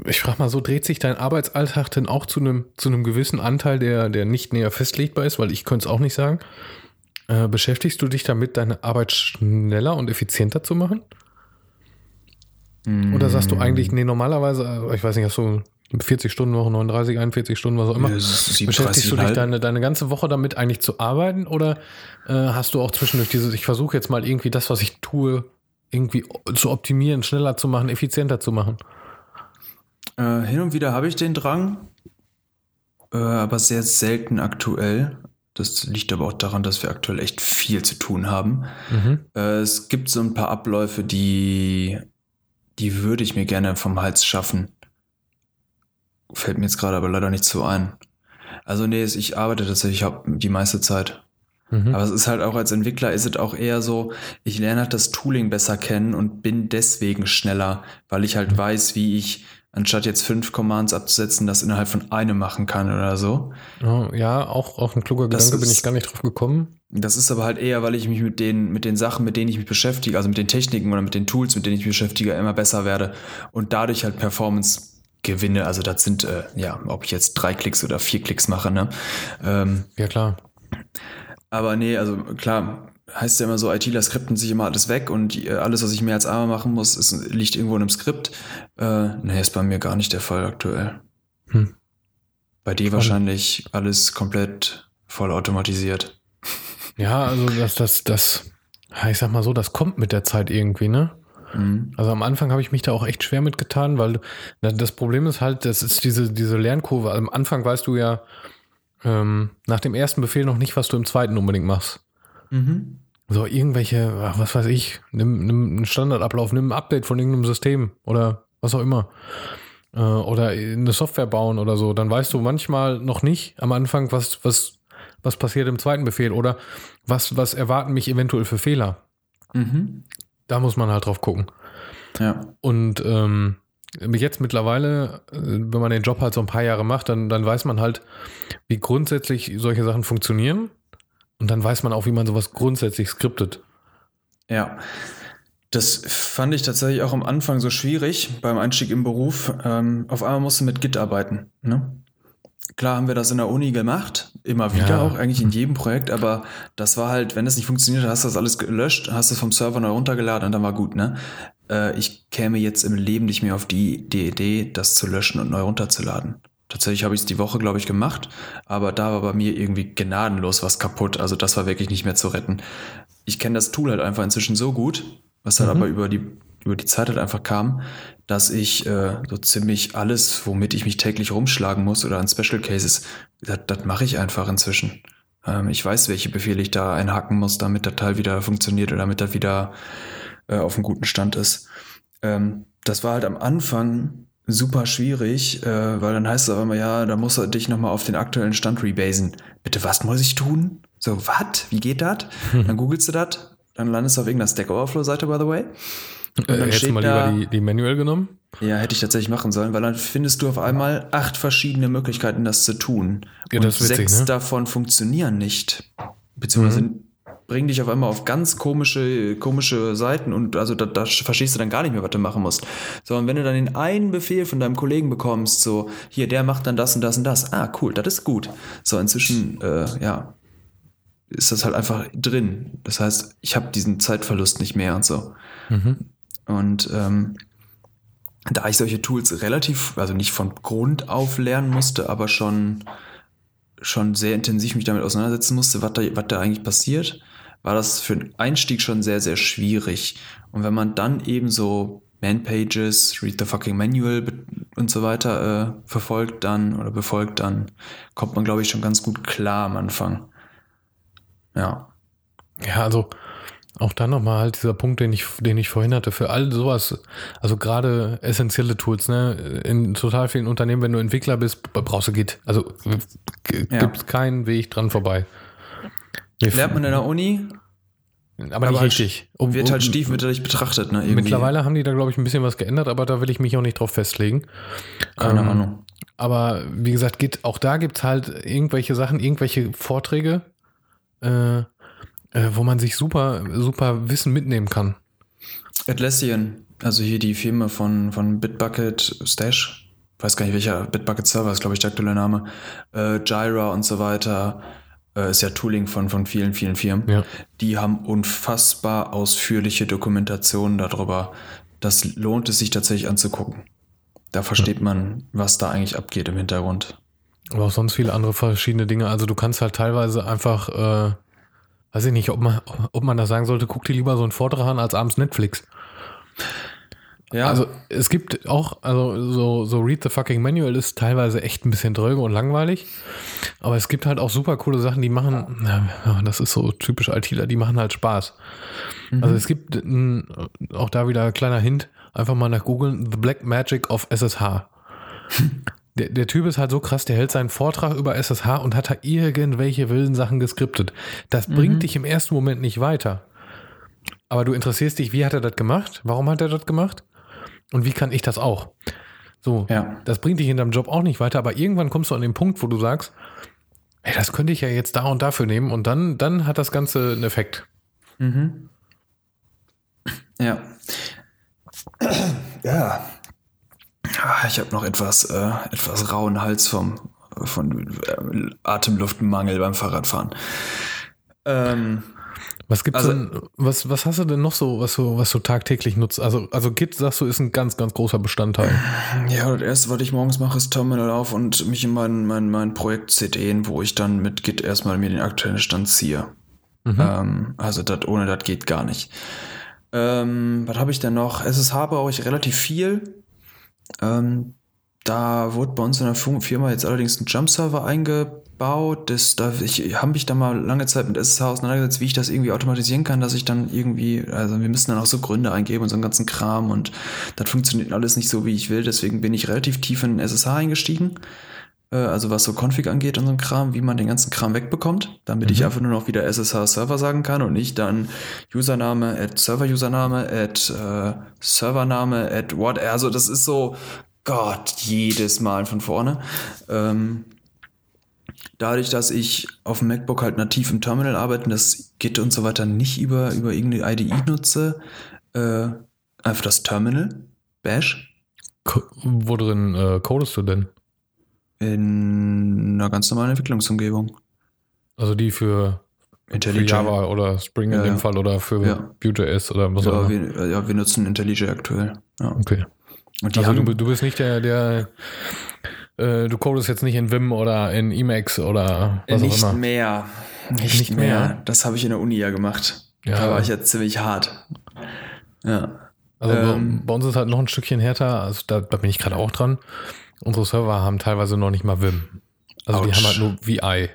ich frage mal so, dreht sich dein Arbeitsalltag denn auch zu einem zu einem gewissen Anteil, der, der nicht näher festlegbar ist, weil ich könnte es auch nicht sagen. Äh, beschäftigst du dich damit, deine Arbeit schneller und effizienter zu machen? Oder sagst du eigentlich, nee, normalerweise, äh, ich weiß nicht, hast du 40 Stunden Woche, 39, 41 Stunden, was auch immer. Ja, es ist 37,5. Beschäftigst du dich deine, deine ganze Woche damit eigentlich zu arbeiten oder äh, hast du auch zwischendurch dieses, ich versuche jetzt mal irgendwie das, was ich tue, irgendwie zu optimieren, schneller zu machen, effizienter zu machen? Äh, hin und wieder habe ich den Drang, äh, aber sehr selten aktuell. Das liegt aber auch daran, dass wir aktuell echt viel zu tun haben. Mhm. Äh, es gibt so ein paar Abläufe, die, die würde ich mir gerne vom Hals schaffen. Fällt mir jetzt gerade aber leider nicht so ein. Also nee, ich arbeite tatsächlich haupt- die meiste Zeit. Mhm. Aber es ist halt auch als Entwickler ist es auch eher so, ich lerne halt das Tooling besser kennen und bin deswegen schneller, weil ich halt weiß, wie ich anstatt jetzt fünf Commands abzusetzen, das innerhalb von einem machen kann oder so. Oh, ja, auch, auch ein kluger Das Gedanke, bin ich gar nicht drauf gekommen. Das ist aber halt eher, weil ich mich mit den, mit den Sachen, mit denen ich mich beschäftige, also mit den Techniken oder mit den Tools, mit denen ich mich beschäftige, immer besser werde und dadurch halt Performance gewinne. Also das sind, äh, ja, ob ich jetzt drei Klicks oder vier Klicks mache, ne? Ähm, Ja, klar. Aber nee, also klar, heißt ja immer so, ITler skripten sich immer alles weg und äh, alles, was ich mehr als einmal machen muss, ist, liegt irgendwo in einem Skript. Äh, nee, ist bei mir gar nicht der Fall aktuell. Hm. Bei dir Spannend. wahrscheinlich alles komplett voll automatisiert. Ja, also das, das, das, ich sag mal so, das kommt mit der Zeit irgendwie, ne? Mhm. Also am Anfang habe ich mich da auch echt schwer mitgetan, weil das Problem ist halt, das ist diese, diese Lernkurve. Am Anfang weißt du ja ähm, nach dem ersten Befehl noch nicht, was du im zweiten unbedingt machst. Mhm. So irgendwelche, was weiß ich, nimm, nimm einen Standardablauf, nimm ein Update von irgendeinem System oder was auch immer. Äh, oder eine Software bauen oder so. Dann weißt du manchmal noch nicht am Anfang, was, was, was passiert im zweiten Befehl oder was, was erwarten mich eventuell für Fehler. Mhm. Da muss man halt drauf gucken. Ja. Und ähm, jetzt mittlerweile, äh, wenn man den Job halt so ein paar Jahre macht, dann, dann weiß man halt, wie grundsätzlich solche Sachen funktionieren. Und dann weiß man auch, wie man sowas grundsätzlich skriptet. Ja. Das fand ich tatsächlich auch am Anfang so schwierig beim Einstieg im Beruf. Ähm, auf einmal musst du mit Git arbeiten. Ne? Klar haben wir das in der Uni gemacht, immer wieder ja. auch, eigentlich in jedem Projekt, aber das war halt, wenn es nicht funktioniert, hast du das alles gelöscht, hast es vom Server neu runtergeladen und dann war gut, ne? Äh, ich käme jetzt im Leben nicht mehr auf die, die Idee, das zu löschen und neu runterzuladen. Tatsächlich habe ich es die Woche, glaube ich, gemacht, aber da war bei mir irgendwie gnadenlos was kaputt. Also das war wirklich nicht mehr zu retten. Ich kenne das Tool halt einfach inzwischen so gut, was halt mhm. aber über die, über die Zeit halt einfach kam, dass ich äh, so ziemlich alles, womit ich mich täglich rumschlagen muss oder an Special Cases, das, mache ich einfach inzwischen. Ähm, ich weiß, welche Befehle ich da einhaken muss, damit der Teil wieder funktioniert oder damit er wieder äh, auf einem guten Stand ist. Ähm, das war halt am Anfang super schwierig, äh, weil dann heißt es aber immer, ja, da musst du dich nochmal auf den aktuellen Stand rebasen. Bitte, was muss ich tun? So, was? Wie geht das? Dann googelst du das, dann landest du auf irgendeiner Stack Overflow-Seite, by the way. Und dann äh, Hättest du mal da, lieber die, die Manual genommen? Ja, hätte ich tatsächlich machen sollen, weil dann findest du auf einmal acht verschiedene Möglichkeiten, das zu tun. Ja, und witzig, sechs ne? davon funktionieren nicht. Beziehungsweise mhm. bringen dich auf einmal auf ganz komische, komische Seiten und also da, da verstehst du dann gar nicht mehr, was du machen musst. So, und wenn du dann den einen Befehl von deinem Kollegen bekommst, so, hier, der macht dann das und das und das, ah, cool, das ist gut. So, inzwischen, äh, ja, ist das halt einfach drin. Das heißt, ich habe diesen Zeitverlust nicht mehr und so. Mhm. Und ähm, da ich solche Tools relativ, also nicht von Grund auf lernen musste, aber schon, schon sehr intensiv mich damit auseinandersetzen musste, was da, was da eigentlich passiert, war das für den Einstieg schon sehr, sehr schwierig. Und wenn man dann eben so Man-Pages, Read the fucking Manual und so weiter äh, verfolgt dann oder befolgt, dann kommt man, glaube ich, schon ganz gut klar am Anfang. Ja. Ja, also auch dann nochmal halt dieser Punkt, den ich, den ich vorhin hatte, für all sowas, also gerade essentielle Tools, ne, in total vielen Unternehmen, wenn du Entwickler bist, brauchst du Git. Also ja. gibt keinen Weg dran vorbei. Lernt man in der Uni, aber, aber nicht richtig. Um, wird halt stiefmütterlich betrachtet, ne? Irgendwie. Mittlerweile haben die da, glaube ich, ein bisschen was geändert, aber da will ich mich auch nicht drauf festlegen. Keine ähm, Ahnung. Aber wie gesagt, geht, auch da gibt es halt irgendwelche Sachen, irgendwelche Vorträge, äh, äh, wo man sich super, super Wissen mitnehmen kann. Atlassian, also hier die Firma von, von Bitbucket Stash, weiß gar nicht welcher, Bitbucket Server ist, glaube ich, der aktuelle Name, äh, Jira und so weiter, äh, ist ja Tooling von, von vielen, vielen Firmen. Ja. Die haben unfassbar ausführliche Dokumentationen darüber. Das lohnt es sich tatsächlich anzugucken. Da versteht ja. man, was da eigentlich abgeht im Hintergrund. Aber auch sonst viele andere verschiedene Dinge. Also du kannst halt teilweise einfach äh, weiß ich nicht, ob man, ob man da sagen sollte, guck dir lieber so einen Vortrag an als abends Netflix. Ja. Also es gibt auch, also so, so Read the fucking Manual ist teilweise echt ein bisschen dröge und langweilig. Aber es gibt halt auch super coole Sachen, die machen, ja, das ist so typisch ITler, die machen halt Spaß. Mhm. Also es gibt ein, auch da wieder ein kleiner Hint, einfach mal nach googeln, The Black Magic of SSH. Der, der, Typ ist halt so krass, der hält seinen Vortrag über SSH und hat da irgendwelche wilden Sachen geskriptet. Das mhm. bringt dich im ersten Moment nicht weiter. Aber du interessierst dich, wie hat er das gemacht? Warum hat er das gemacht? Und wie kann ich das auch? So, ja. das bringt dich in deinem Job auch nicht weiter, aber irgendwann kommst du an den Punkt, wo du sagst, hey, das könnte ich ja jetzt da und dafür nehmen und dann, dann hat das Ganze einen Effekt. Mhm. Ja. Ja, ich habe noch etwas, äh, etwas rauen Hals vom, von äh, Atemluftmangel beim Fahrradfahren. Ähm, was gibt's also, denn, was, was hast du denn noch so, was du, was du tagtäglich nutzt? Also, also Git, sagst du, ist ein ganz, ganz großer Bestandteil. Ja, das erste, was ich morgens mache, ist Terminal auf und mich in mein, mein, mein Projekt CDen, wo ich dann mit Git erstmal mir den aktuellen Stand ziehe. Mhm. Ähm, also dat, ohne das geht gar nicht. Ähm, was habe ich denn noch? SSH brauche ich relativ viel. Ähm, da wurde bei uns in der Firma jetzt allerdings ein Jump-Server eingebaut. Das, da, ich habe mich da mal lange Zeit mit SSH auseinandergesetzt, wie ich das irgendwie automatisieren kann, dass ich dann irgendwie, also wir müssen dann auch so Gründe eingeben und so einen ganzen Kram und das funktioniert alles nicht so, wie ich will. Deswegen bin ich relativ tief in SSH eingestiegen. Äh, also was so Config angeht und so ein Kram, wie man den ganzen Kram wegbekommt, damit ich Mhm. einfach nur noch wieder SSH-Server sagen kann und nicht dann Username at Server-Username at äh, Servername at what. Also das ist so, Gott, jedes Mal von vorne. Ähm, dadurch, dass ich auf dem MacBook halt nativ im Terminal arbeite, und das Git und so weiter nicht über, über irgendeine IDE nutze, äh, einfach das Terminal, Bash, Ko- Wo drin äh, codest du denn? In einer ganz normalen Entwicklungsumgebung. Also die für, für. Java oder Spring in Ja, dem ja. Fall oder für Ja. Vue.js oder was auch immer. wir, ja, wir nutzen IntelliJ aktuell. Okay. Also du, du bist nicht der, der äh, du codest jetzt nicht in Vim oder in Emacs oder was nicht auch immer. mehr. Nicht, Nicht mehr. mehr? Das habe ich in der Uni ja gemacht. Da war ich jetzt ziemlich hart. Ja. Also Ähm. bei, bei uns ist halt noch ein Stückchen härter, also da, da bin ich gerade auch dran. Unsere Server haben teilweise noch nicht mal Vim. Also die Autsch. haben halt nur VI.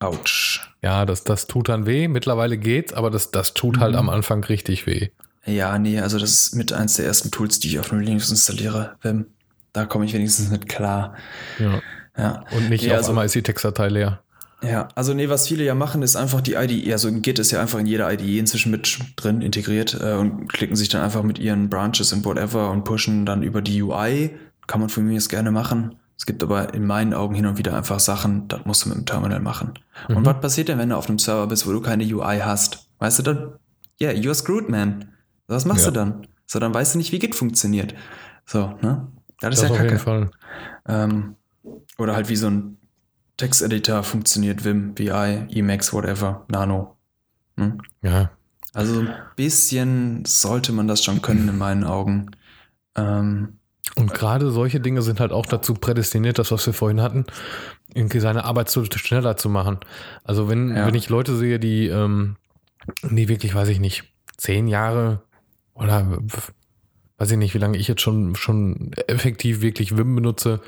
Autsch. Ja, das, das tut dann weh. Mittlerweile geht's, aber das, das tut halt Mhm. am Anfang richtig weh. Ja, nee, also das ist mit eins der ersten Tools, die ich auf dem Linux installiere. Vim. Da komme ich wenigstens mit klar. Ja. Ja. Und nicht Ja, auf also- einmal ist die Textdatei leer. Ja, also nee, was viele ja machen, ist einfach die IDE, also Git ist ja einfach in jeder IDE inzwischen mit drin integriert äh, und klicken sich dann einfach mit ihren Branches und whatever und pushen dann über die UI. Kann man von mir jetzt gerne machen. Es gibt aber in meinen Augen hin und wieder einfach Sachen, das musst du mit dem Terminal machen. Mhm. Und was passiert denn, wenn du auf einem Server bist, wo du keine UI hast? Weißt du dann, yeah, you're screwed, man. Was machst Ja. du dann? So, dann weißt du nicht, wie Git funktioniert. So, ne? Das Das ist ja auf jeden kacke. Fall. Ähm, oder halt wie so ein Texteditor funktioniert, Vim, VI, Emacs, whatever, Nano. Hm? Ja. Also so ein bisschen sollte man das schon können in meinen Augen. Ähm, Und gerade solche Dinge sind halt auch dazu prädestiniert, das, was wir vorhin hatten, irgendwie seine Arbeit zu, schneller zu machen. Also wenn, Ja. wenn ich Leute sehe, die, ähm, die wirklich, weiß ich nicht, zehn Jahre oder weiß ich nicht, wie lange ich jetzt schon, schon effektiv wirklich Wim benutze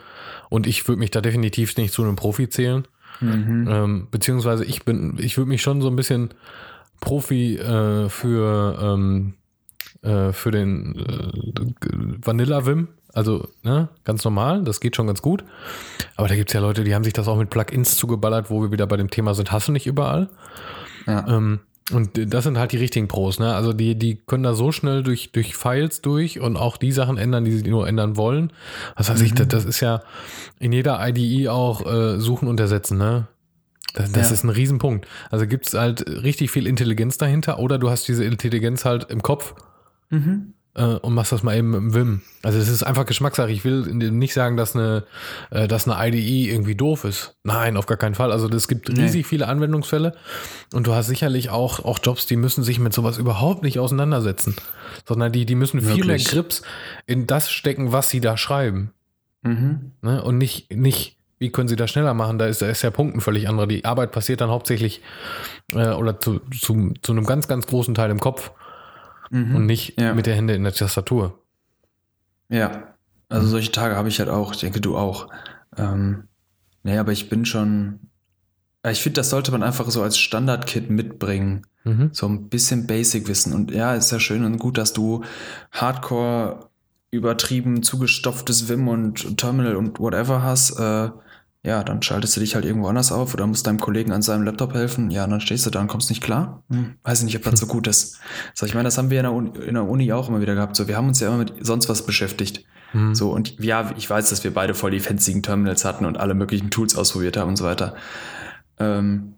und ich würde mich da definitiv nicht zu einem Profi zählen. mhm. Ähm, beziehungsweise ich bin, ich würde mich schon so ein bisschen Profi äh, für, ähm, äh, für den äh, Vanilla Vim. Also, ne, ganz normal, das geht schon ganz gut. Aber da gibt es ja Leute, die haben sich das auch mit Plugins zugeballert, wo wir wieder bei dem Thema sind, hast du nicht überall. ja. Ähm, und das sind halt die richtigen Pros, ne? Also die, die können da so schnell durch, durch Files durch und auch die Sachen ändern, die sie nur ändern wollen. Was weiß ich, Mhm. das, das ist ja in jeder IDE auch äh, suchen und ersetzen, ne? Das, das Ja. ist ein Riesenpunkt. Also gibt es halt richtig viel Intelligenz dahinter oder du hast diese Intelligenz halt im Kopf Mhm. Äh, und machst das mal eben im Vim. Also es ist einfach Geschmackssache. Ich will nicht sagen, dass eine, äh, dass eine IDE irgendwie doof ist. Nein, auf gar keinen Fall. Also es gibt Nee. riesig viele Anwendungsfälle und du hast sicherlich auch, auch Jobs, die müssen sich mit sowas überhaupt nicht auseinandersetzen, sondern die, die müssen viel mehr Wirklich? Grips in das stecken, was sie da schreiben. Mhm. Ne? Und nicht, nicht, wie können sie das schneller machen? Da ist, da ist der Punkt ein völlig anderer. Die Arbeit passiert dann hauptsächlich äh, oder zu, zu, zu einem ganz, ganz großen Teil im Kopf Mhm. und nicht Ja. mit der Hände in der Tastatur. Ja, also solche Tage habe ich halt auch. Ich denke, du auch. Ähm, nee, aber ich bin schon. Ja, Ich finde, das sollte man einfach so als Standard-Kit mitbringen. Mhm. So ein bisschen Basic-Wissen. Und ja, ist ja schön und gut, dass du Hardcore übertrieben zugestopftes Vim und Terminal und whatever hast. Äh, ja, dann schaltest du dich halt irgendwo anders auf oder musst deinem Kollegen an seinem Laptop helfen. Ja, und dann stehst du da und kommst nicht klar. Hm, weiß ich nicht, ob das so gut ist. So, ich meine, das haben wir in der, Uni, in der Uni auch immer wieder gehabt. So, wir haben uns ja immer mit sonst was beschäftigt. Mhm. So, und ja, ich weiß, dass wir beide voll die fanzigen Terminals hatten und alle möglichen Tools ausprobiert haben und so weiter. Ähm,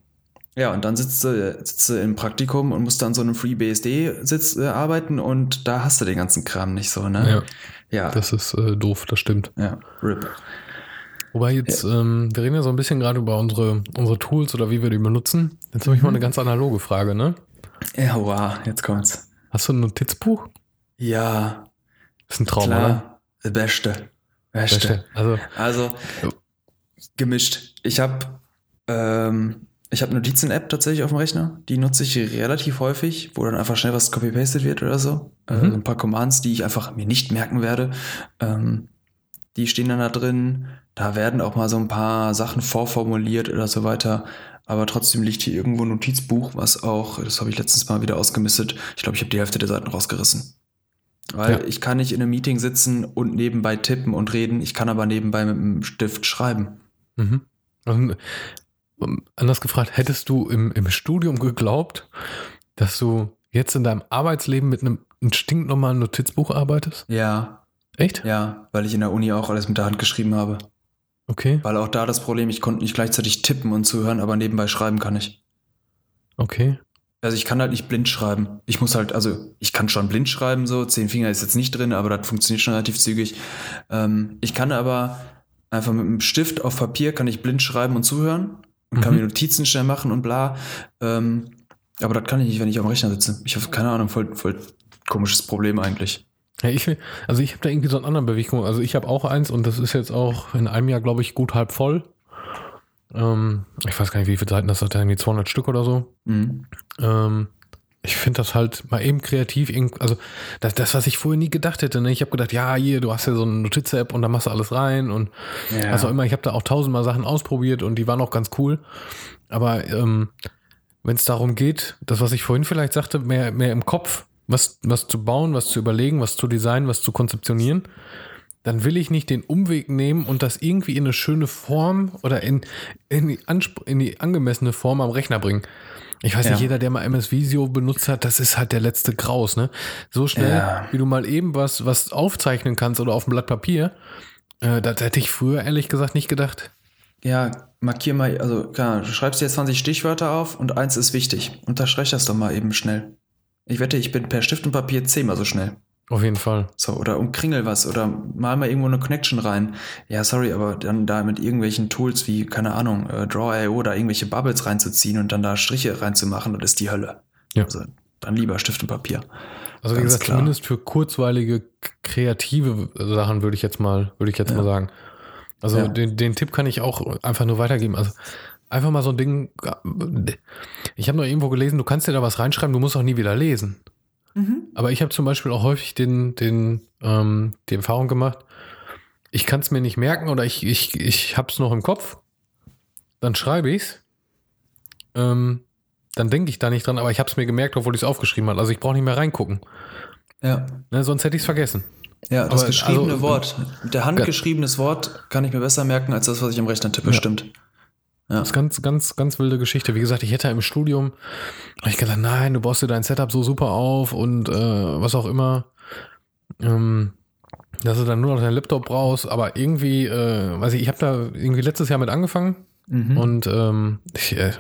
ja, und dann sitzt du, sitzt du im Praktikum und musst dann so einem FreeBSD sitz, äh, arbeiten und da hast du den ganzen Kram nicht so, ne? Ja, Ja, das ist äh, doof, das stimmt. ja, RIP. Wobei jetzt, ähm, wir reden ja so ein bisschen gerade über unsere, unsere Tools oder wie wir die benutzen. Jetzt habe ich mal eine ganz analoge Frage, ne? Ja, wow, jetzt kommt's. Hast du ein Notizbuch? Ja, ist ein Traum, oder? klar. Das Beste. Beste. Beste. Also, Also, gemischt. Ich habe ähm, Ich habe Notizen-App tatsächlich auf dem Rechner. Die nutze ich relativ häufig, wo dann einfach schnell was copy-pasted wird oder so. Mhm. Äh, ein paar Commands, die ich einfach mir nicht merken werde. Ähm, die stehen dann da drin. Da werden auch mal so ein paar Sachen vorformuliert oder so weiter. Aber trotzdem liegt hier irgendwo ein Notizbuch, was auch, das habe ich letztens mal wieder ausgemistet. Ich glaube, ich habe die Hälfte der Seiten rausgerissen. Weil ja. ich kann nicht in einem Meeting sitzen und nebenbei tippen und reden. Ich kann aber nebenbei mit einem Stift schreiben. Mhm. Und, ähm, anders gefragt, hättest du im, im Studium geglaubt, dass du jetzt in deinem Arbeitsleben mit einem, einem stinknormalen Notizbuch arbeitest? Ja. Echt? Ja, weil ich in der Uni auch alles mit der Hand geschrieben habe. Okay. Weil auch da das Problem, ich konnte nicht gleichzeitig tippen und zuhören, aber nebenbei schreiben kann ich. Okay. Also ich kann halt nicht blind schreiben. Ich muss halt, also ich kann schon blind schreiben, so zehn Finger ist jetzt nicht drin, aber das funktioniert schon relativ zügig. Ähm, ich kann aber einfach mit einem Stift auf Papier kann ich blind schreiben und zuhören und mhm. kann mir Notizen schnell machen und bla. Ähm, aber das kann ich nicht, wenn ich am Rechner sitze. Ich habe keine Ahnung, voll, voll komisches Problem eigentlich. Ja, ich also ich habe da irgendwie so einen anderen Bewegung. Also ich habe auch eins und das ist jetzt auch in einem Jahr, glaube ich, gut halb voll. Ähm, ich weiß gar nicht, wie viele Seiten das hat, irgendwie 200 Stück oder so. Mhm. Ähm, ich finde das halt mal eben kreativ, also das, das, was ich vorher nie gedacht hätte. Ne? Ich habe gedacht, ja, hier, du hast ja so eine Notiz-App und da machst du alles rein und ja. also immer, ich habe da auch tausendmal Sachen ausprobiert und die waren auch ganz cool. Aber ähm, wenn es darum geht, das, was ich vorhin vielleicht sagte, mehr, mehr im Kopf, was, was zu bauen, was zu überlegen, was zu designen, was zu konzeptionieren, dann will ich nicht den Umweg nehmen und das irgendwie in eine schöne Form oder in, in, die, in die angemessene Form am Rechner bringen. Ich weiß ja. nicht, jeder, der mal MS Visio benutzt hat, das ist halt der letzte Graus, ne? So schnell, ja. wie du mal eben was, was aufzeichnen kannst oder auf dem Blatt Papier, äh, das hätte ich früher ehrlich gesagt nicht gedacht. Ja, markier mal, also klar, du schreibst dir 20 Stichwörter auf und eins ist wichtig. Unterstreich das doch mal eben schnell. Ich wette, ich bin per Stift und Papier zehnmal so schnell. Auf jeden Fall. So, oder umkringel was oder mal mal irgendwo eine Connection rein. Ja, sorry, aber dann da mit irgendwelchen Tools wie, keine Ahnung, äh, Draw.io da irgendwelche Bubbles reinzuziehen und dann da Striche reinzumachen, das ist die Hölle. Ja. Also dann lieber Stift und Papier. Also wie gesagt, klar. zumindest für kurzweilige, kreative Sachen würde ich jetzt mal, würde ich jetzt ja. mal sagen. Also ja. den, den Tipp kann ich auch einfach nur weitergeben. Also einfach mal so ein Ding. Ich habe noch irgendwo gelesen, du kannst dir da was reinschreiben, du musst auch nie wieder lesen. Mhm. Aber ich habe zum Beispiel auch häufig den, den, ähm, die Erfahrung gemacht, ich kann es mir nicht merken oder ich, ich, ich habe es noch im Kopf, dann schreibe ich es, ähm, dann denke ich da nicht dran, aber ich habe es mir gemerkt, obwohl ich es aufgeschrieben habe. Also ich brauche nicht mehr reingucken. Ja. Ne, sonst hätte ich es vergessen. Ja, das aber, geschriebene also, Wort, der handgeschriebenes Wort kann ich mir besser merken als das, was ich im Rechner tippe, ja. stimmt. Ja. Das ist ganz, ganz, ganz wilde Geschichte. Wie gesagt, ich hätte im Studium, hab ich gesagt, nein, du baust dir dein Setup so super auf und äh, was auch immer. Ähm, dass du dann nur noch deinen Laptop brauchst, aber irgendwie, äh, weiß ich, ich habe da irgendwie letztes Jahr mit angefangen mhm. und ähm, ich, äh,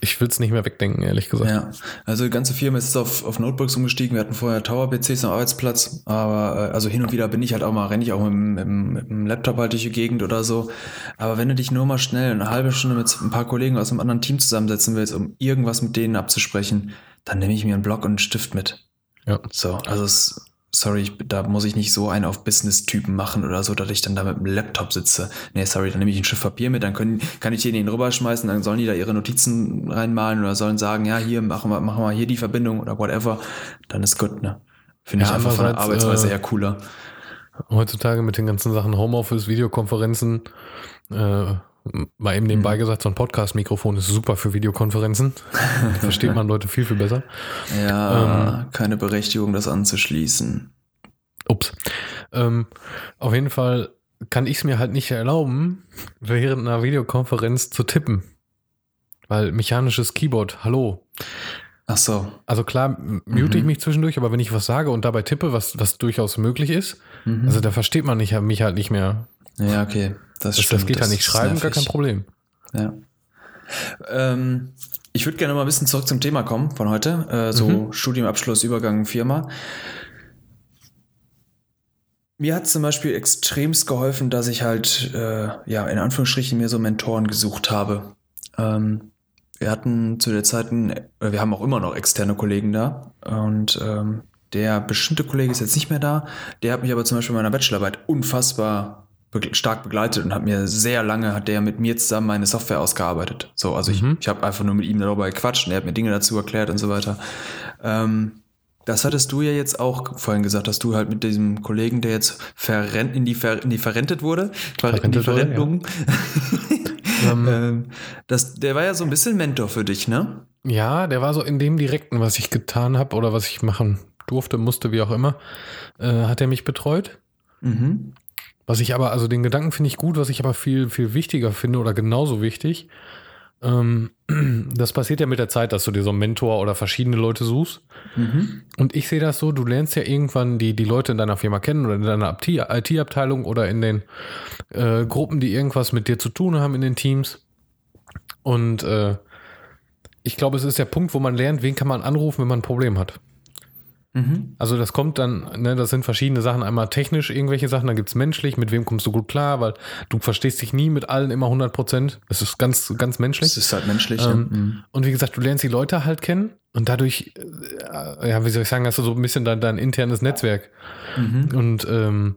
ich will es nicht mehr wegdenken, ehrlich gesagt. Ja, also die ganze Firma ist auf, auf Notebooks umgestiegen. Wir hatten vorher Tower-PCs am Arbeitsplatz, aber äh, also hin und wieder bin ich halt auch mal, renne ich auch mit, dem Laptop halt durch die Gegend oder so. Aber wenn du dich nur mal schnell eine halbe Stunde mit ein paar Kollegen aus einem anderen Team zusammensetzen willst, um irgendwas mit denen abzusprechen, dann nehme ich mir einen Block und einen Stift mit. Ja. So, also es sorry, ich, da muss ich nicht so einen auf Business-Typen machen oder so, dass ich dann da mit dem Laptop sitze. Nee, sorry, dann nehme ich ein Schiff Papier mit, dann können, kann ich den rüberschmeißen, dann sollen die da ihre Notizen reinmalen oder sollen sagen, ja, hier, machen wir, machen wir hier die Verbindung oder whatever. Dann ist gut, ne? Finde ja, ich einfach von der Arbeitsweise äh, eher cooler. Heutzutage mit den ganzen Sachen Homeoffice, Videokonferenzen, äh, Mal eben nebenbei mhm. gesagt, so ein Podcast-Mikrofon ist super für Videokonferenzen. versteht man Leute viel, viel besser. Ja, ähm, keine Berechtigung, das anzuschließen. Ups. Ähm, auf jeden Fall kann ich es mir halt nicht erlauben, während einer Videokonferenz zu tippen. Weil mechanisches Keyboard, hallo. Ach so. Also klar, mute mhm. ich mich zwischendurch, aber wenn ich was sage und dabei tippe, was, was durchaus möglich ist, mhm. also da versteht man nicht, mich halt nicht mehr. Ja, okay. Das, das, das geht ja nicht schreiben, gar kein Problem. Ja. Ähm, ich würde gerne mal ein bisschen zurück zum Thema kommen von heute. Äh, so mhm. Studiumabschluss, Übergang, Firma. Mir hat zum Beispiel extremst geholfen, dass ich halt, äh, ja, in Anführungsstrichen mir so Mentoren gesucht habe. Ähm, wir hatten zu der Zeit, äh, wir haben auch immer noch externe Kollegen da und ähm, der bestimmte Kollege ist jetzt nicht mehr da. Der hat mich aber zum Beispiel in meiner Bachelorarbeit unfassbar be stark begleitet und hat mir sehr lange, hat der mit mir zusammen meine Software ausgearbeitet. So, also Mhm. ich, ich habe einfach nur mit ihm darüber gequatscht und er hat mir Dinge dazu erklärt und so weiter. Ähm, das hattest du ja jetzt auch vorhin gesagt, dass du halt mit diesem Kollegen, der jetzt verrent, in, die Ver, in die verrentet wurde, Ver- in die Verrentet wurde, ja. Verrentung, Ähm, ähm, das, der war ja so ein bisschen Mentor für dich, ne? Ja, der war so in dem Direkten, was ich getan habe oder was ich machen durfte, musste, wie auch immer, äh, hat er mich betreut. Mhm. Was ich aber, also den Gedanken finde ich gut, was ich aber viel, viel wichtiger finde oder genauso wichtig. Ähm, das passiert ja mit der Zeit, dass du dir so einen Mentor oder verschiedene Leute suchst. Mhm. Und ich sehe das so, du lernst ja irgendwann die, die Leute in deiner Firma kennen oder in deiner IT-Abteilung oder in den äh, Gruppen, die irgendwas mit dir zu tun haben in den Teams. Und äh, ich glaube, es ist der Punkt, wo man lernt, wen kann man anrufen, wenn man ein Problem hat. Mhm. Also das kommt dann, ne, das sind verschiedene Sachen. Einmal technisch irgendwelche Sachen, dann gibt's menschlich, mit wem kommst du gut klar, weil du verstehst dich nie mit allen immer 100 Prozent. Es ist ganz, ganz menschlich. Das ist halt menschlich. Ähm, ja. Mhm. Und wie gesagt, du lernst die Leute halt kennen und dadurch, äh, ja, wie soll ich sagen, hast du so ein bisschen dein, dein internes Netzwerk. Mhm. Und ähm,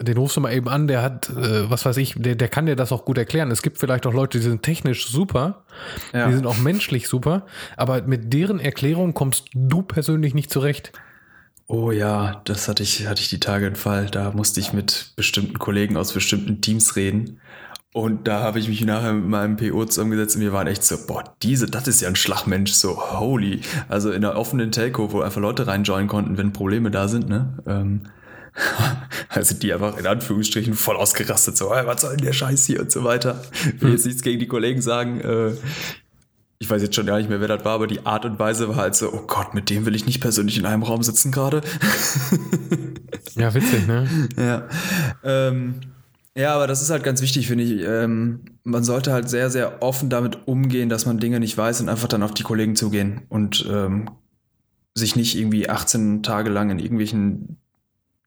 den rufst du mal eben an, der hat, äh, was weiß ich, der, der kann dir das auch gut erklären. Es gibt vielleicht auch Leute, die sind technisch super, Ja. die sind auch menschlich super, aber mit deren Erklärung kommst du persönlich nicht zurecht. Oh ja, das hatte ich, hatte ich die Tage einen Fall. Da musste ich mit bestimmten Kollegen aus bestimmten Teams reden. Und da habe ich mich nachher mit meinem PO zusammengesetzt und wir waren echt so, boah, diese, das ist ja ein Schlagmensch, so holy. Also in einer offenen Telco, wo einfach Leute reinjoinen konnten, wenn Probleme da sind, ne? Ähm, also die einfach in Anführungsstrichen voll ausgerastet, so, hey, was soll denn der Scheiß hier und so weiter. Ich will jetzt nichts gegen die Kollegen sagen, äh, ich weiß jetzt schon gar nicht mehr, wer das war, aber die Art und Weise war halt so, oh Gott, mit dem will ich nicht persönlich in einem Raum sitzen gerade. Ja, witzig, ne? Ja. Ähm, ja, aber das ist halt ganz wichtig, finde ich. Ähm, man sollte halt sehr, sehr offen damit umgehen, dass man Dinge nicht weiß und einfach dann auf die Kollegen zugehen und ähm, sich nicht irgendwie 18 Tage lang in irgendwelchen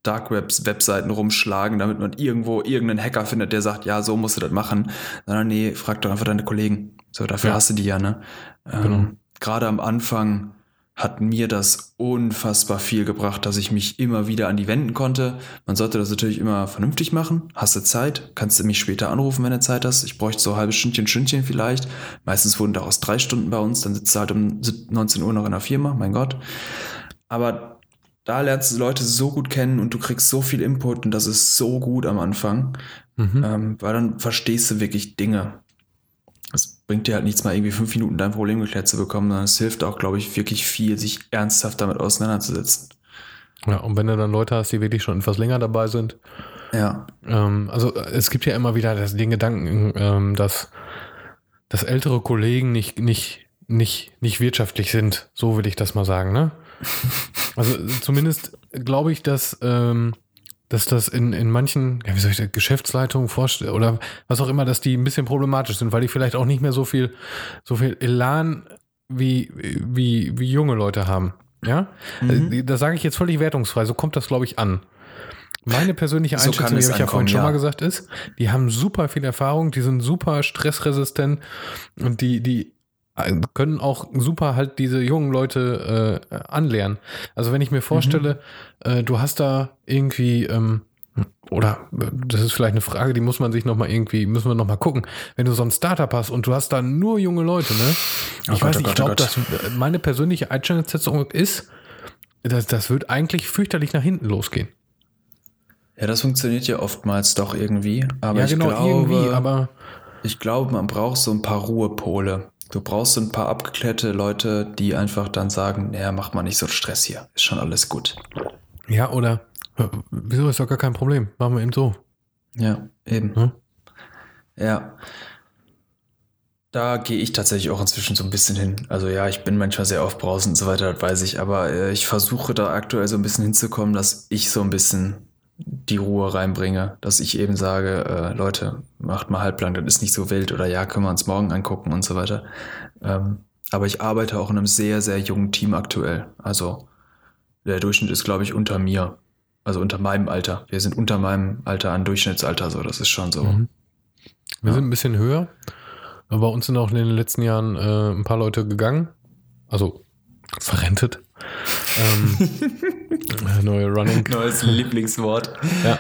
Dark Webs, Webseiten rumschlagen, damit man irgendwo irgendeinen Hacker findet, der sagt, ja, so musst du das machen. Sondern nee, frag doch einfach deine Kollegen. So, dafür Ja. hast du die ja, ne? Ähm, Genau. Gerade am Anfang hat mir das unfassbar viel gebracht, dass ich mich immer wieder an die wenden konnte. Man sollte das natürlich immer vernünftig machen. Hast du Zeit? Kannst du mich später anrufen, wenn du Zeit hast? Ich bräuchte so ein halbes Stündchen, Stündchen vielleicht. Meistens wurden daraus drei Stunden bei uns. Dann sitzt du halt um 19 Uhr noch in der Firma. Mein Gott. Aber da lernst du Leute so gut kennen und du kriegst so viel Input und das ist so gut am Anfang, Mhm. ähm, weil dann verstehst du wirklich Dinge. Bringt dir halt nichts mal irgendwie fünf Minuten dein Problem geklärt zu bekommen, sondern es hilft auch, glaube ich, wirklich viel, sich ernsthaft damit auseinanderzusetzen. Ja, und wenn du dann Leute hast, die wirklich schon etwas länger dabei sind, Ja. ähm, also es gibt ja immer wieder das, den Gedanken, ähm, dass, dass ältere Kollegen nicht, nicht, nicht, nicht wirtschaftlich sind, so will ich das mal sagen, ne? Also zumindest glaube ich, dass, ähm, dass das in, in manchen, ja, wie soll ich das, Geschäftsleitungen vorstellen oder was auch immer, dass die ein bisschen problematisch sind, weil die vielleicht auch nicht mehr so viel, so viel Elan wie, wie, wie junge Leute haben. Ja, Mhm. Äh, das sage ich jetzt völlig wertungsfrei, so kommt das, glaube ich, an. Meine persönliche So Einschätzung, die es habe ich ja vorhin schon ja. mal gesagt, ist, die haben super viel Erfahrung, die sind super stressresistent und die, die können auch super halt diese jungen Leute äh, anlernen. Also wenn ich mir vorstelle, äh, du hast da irgendwie ähm, oder äh, das ist vielleicht eine Frage, die muss man sich noch mal irgendwie müssen wir noch mal gucken. Wenn du so ein Startup hast und du hast da nur junge Leute, ne? Ich Oh weiß Gott, nicht, ich oh glaube, dass äh, meine persönliche Einstellung ist, das, das wird eigentlich fürchterlich nach hinten losgehen. Ja, das funktioniert ja oftmals doch irgendwie. Aber ja, ich genau, glaube, irgendwie, aber ich glaube, man braucht so ein paar Ruhepole. Du brauchst so ein paar abgeklärte Leute, die einfach dann sagen, naja, mach mal nicht so Stress hier. Ist schon alles gut. ja, oder äh, wieso ist doch gar kein Problem? Machen wir eben so. Ja, eben. Hm? Ja. Da gehe ich tatsächlich auch inzwischen so ein bisschen hin. Also ja, ich bin manchmal sehr aufbrausend und so weiter, das weiß ich. Aber äh, ich versuche da aktuell so ein bisschen hinzukommen, dass ich so ein bisschen die Ruhe reinbringe. Dass ich eben sage, äh, Leute, macht mal halblang, das ist nicht so wild. Oder ja, können wir uns morgen angucken und so weiter. Ähm, aber ich arbeite auch in einem sehr, sehr jungen Team aktuell. Also der Durchschnitt ist, glaube ich, unter mir. Also unter meinem Alter. Wir sind unter meinem Alter an Durchschnittsalter, so. Das ist schon so. Mhm. Wir Ja. sind ein bisschen höher. Aber bei uns sind auch in den letzten Jahren äh, ein paar Leute gegangen. Also verrentet. Ähm, neue Running. Neues Lieblingswort. Ja.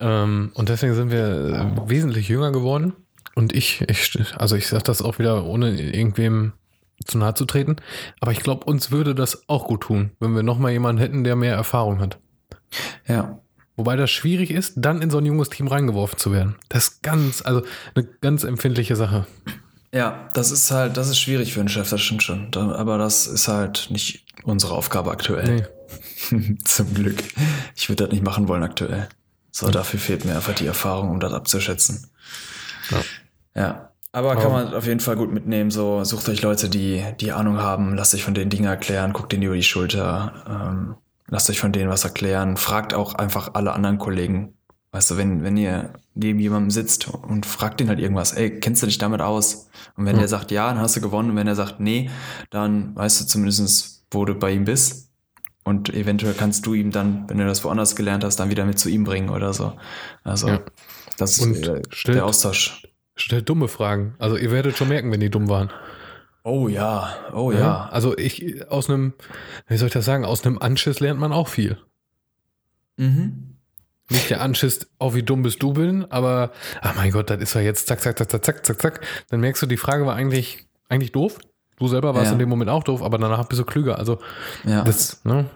Ähm, und deswegen sind wir äh, wesentlich jünger geworden. Und ich, ich also ich sage das auch wieder, ohne irgendwem zu nahe zu treten. Aber ich glaube, uns würde das auch gut tun, wenn wir nochmal jemanden hätten, der mehr Erfahrung hat. Ja. Wobei das schwierig ist, dann in so ein junges Team reingeworfen zu werden. Das ist ganz, also eine ganz empfindliche Sache. Ja, das ist halt, das ist schwierig für einen Chef, das stimmt schon. Aber das ist halt nicht unsere Aufgabe aktuell. Nee. Zum Glück. Ich würde das nicht machen wollen aktuell. So, dafür fehlt mir einfach die Erfahrung, um das abzuschätzen. Ja. ja. Aber kann man auf jeden Fall gut mitnehmen. So, sucht euch Leute, die, die Ahnung haben, lasst euch von denen Dinge erklären, guckt denen über die Schulter, ähm, lasst euch von denen was erklären, fragt auch einfach alle anderen Kollegen. Weißt du, wenn, wenn ihr neben jemandem sitzt und fragt den halt irgendwas, ey, kennst du dich damit aus? Und wenn mhm. der sagt ja, dann hast du gewonnen. Und wenn er sagt nee, dann weißt du zumindest, wo du bei ihm bist. Und eventuell kannst du ihm dann, wenn du das woanders gelernt hast, dann wieder mit zu ihm bringen oder so. Also, ja. das ist äh, der Austausch Stellt dumme Fragen. Also ihr werdet schon merken, wenn die dumm waren. Oh ja, oh ja. ja. Also ich aus einem, wie soll ich das sagen, aus einem Anschiss lernt man auch viel. Mhm. Nicht der Anschiss, oh wie dumm bist du bin, aber ach mein Gott, das ist ja jetzt zack, zack, zack, zack, zack, zack, zack. Dann merkst du, die Frage war eigentlich, eigentlich doof. Du selber warst ja. in dem Moment auch doof, aber danach bist du klüger. Also ja. das, ne?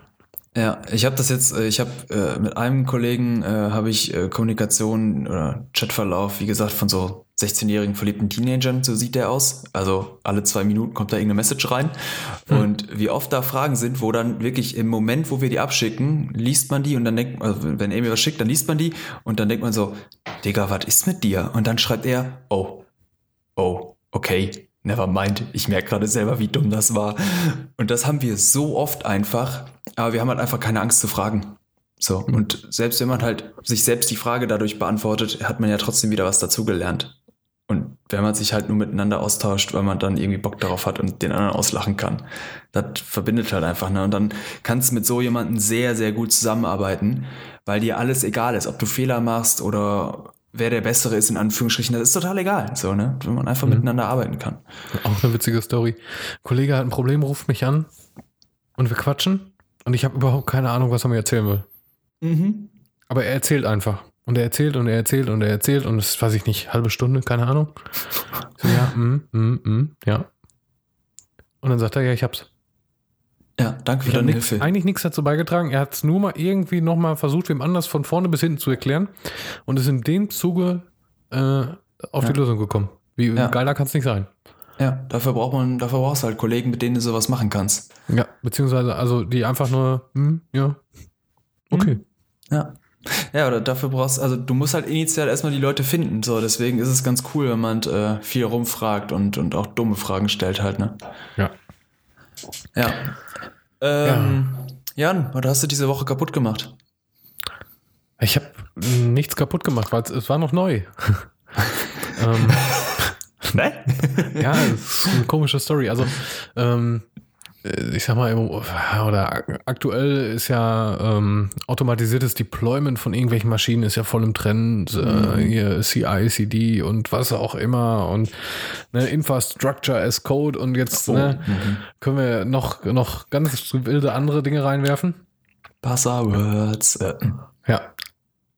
Ja, ich habe das jetzt, äh, ich habe äh, mit einem Kollegen äh, habe ich äh, Kommunikation oder Chatverlauf, wie gesagt, von so 16-jährigen verliebten Teenagern, so sieht der aus. Also alle zwei Minuten kommt da irgendeine Message rein. Hm. Und wie oft da Fragen sind, wo dann wirklich im Moment, wo wir die abschicken, liest man die und dann denkt man, also wenn er mir was schickt, dann liest man die und dann denkt man so, Digga, was ist mit dir? Und dann schreibt er, oh, oh, okay, never mind. Ich merke gerade selber, wie dumm das war. Und das haben wir so oft einfach, aber wir haben halt einfach keine Angst zu fragen. So, hm. und selbst wenn man halt sich selbst die Frage dadurch beantwortet, hat man ja trotzdem wieder was dazugelernt. Und wenn man sich halt nur miteinander austauscht, weil man dann irgendwie Bock darauf hat und den anderen auslachen kann, das verbindet halt einfach. Ne? Und dann kannst du mit so jemandem sehr, sehr gut zusammenarbeiten, weil dir alles egal ist, ob du Fehler machst oder wer der Bessere ist, in Anführungsstrichen, das ist total egal, so, ne? Wenn man einfach mhm. miteinander arbeiten kann. Auch eine witzige Story. Ein Kollege hat ein Problem, ruft mich an und wir quatschen und ich habe überhaupt keine Ahnung, was er mir erzählen will. Mhm. Aber er erzählt einfach. Und er erzählt und er erzählt und er erzählt und das weiß ich nicht, halbe Stunde, keine Ahnung. So, ja, mm, mm, mm, ja. Und dann sagt er, ja, ich hab's. Ja, danke für deine nix, Hilfe. Eigentlich nichts dazu beigetragen. Er hat es nur mal irgendwie nochmal versucht, wem anders von vorne bis hinten zu erklären und ist in dem Zuge äh, auf ja. die Lösung gekommen. Wie ja. geiler kann es nicht sein. Ja, dafür braucht man, dafür brauchst du halt Kollegen, mit denen du sowas machen kannst. Ja, beziehungsweise, also die einfach nur, hm, ja, okay. Hm. Ja. Ja, oder dafür brauchst also du musst halt initial erstmal die Leute finden. So, deswegen ist es ganz cool, wenn man äh, viel rumfragt und, und auch dumme Fragen stellt halt, ne? Ja. Ja. Ähm, ja. Jan, was hast du diese Woche kaputt gemacht? Ich habe nichts kaputt gemacht, weil es war noch neu. ähm, ne? ja, das ist eine komische Story. Also, ähm, äh, ich sag mal, oder aktuell ist ja ähm, automatisiertes Deployment von irgendwelchen Maschinen ist ja voll im Trend. Äh, mhm. hier CI, CD und was auch immer und ne, Infrastructure as Code und jetzt oh. ne, mhm. können wir noch, noch ganz wilde andere Dinge reinwerfen. Passwords. Äh. Ja.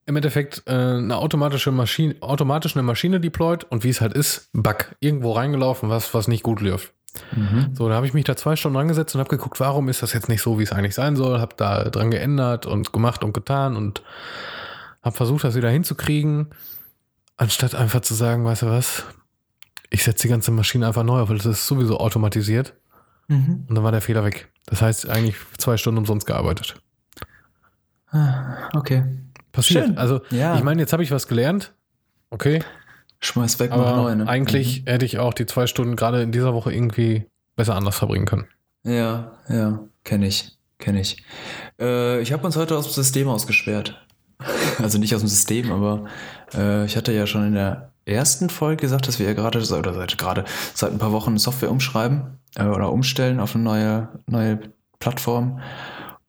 Im Endeffekt äh, eine automatische Maschine, automatisch eine Maschine deployed und wie es halt ist, Bug. Irgendwo reingelaufen, was, was nicht gut läuft. Mhm. So, da habe ich mich da zwei Stunden angesetzt und habe geguckt, warum ist das jetzt nicht so, wie es eigentlich sein soll. Habe da dran geändert und gemacht und getan und habe versucht, das wieder hinzukriegen, anstatt einfach zu sagen, weißt du was, ich setze die ganze Maschine einfach neu auf, weil das ist sowieso automatisiert. Mhm. Und dann war der Fehler weg. Das heißt, eigentlich zwei Stunden umsonst gearbeitet. Ah, okay. Passiert. Schön. Also, ja. ich meine, jetzt habe ich was gelernt. Okay, Schmeiß weg, mach neu, ne? Eigentlich mhm. hätte ich auch die zwei Stunden gerade in dieser Woche irgendwie besser anders verbringen können. Ja, ja, kenne ich, kenne ich. Äh, ich habe uns heute aus dem System ausgesperrt. also nicht aus dem System, aber äh, ich hatte ja schon in der ersten Folge gesagt, dass wir ja gerade, oder seit gerade seit ein paar Wochen Software umschreiben äh, oder umstellen auf eine neue, neue Plattform.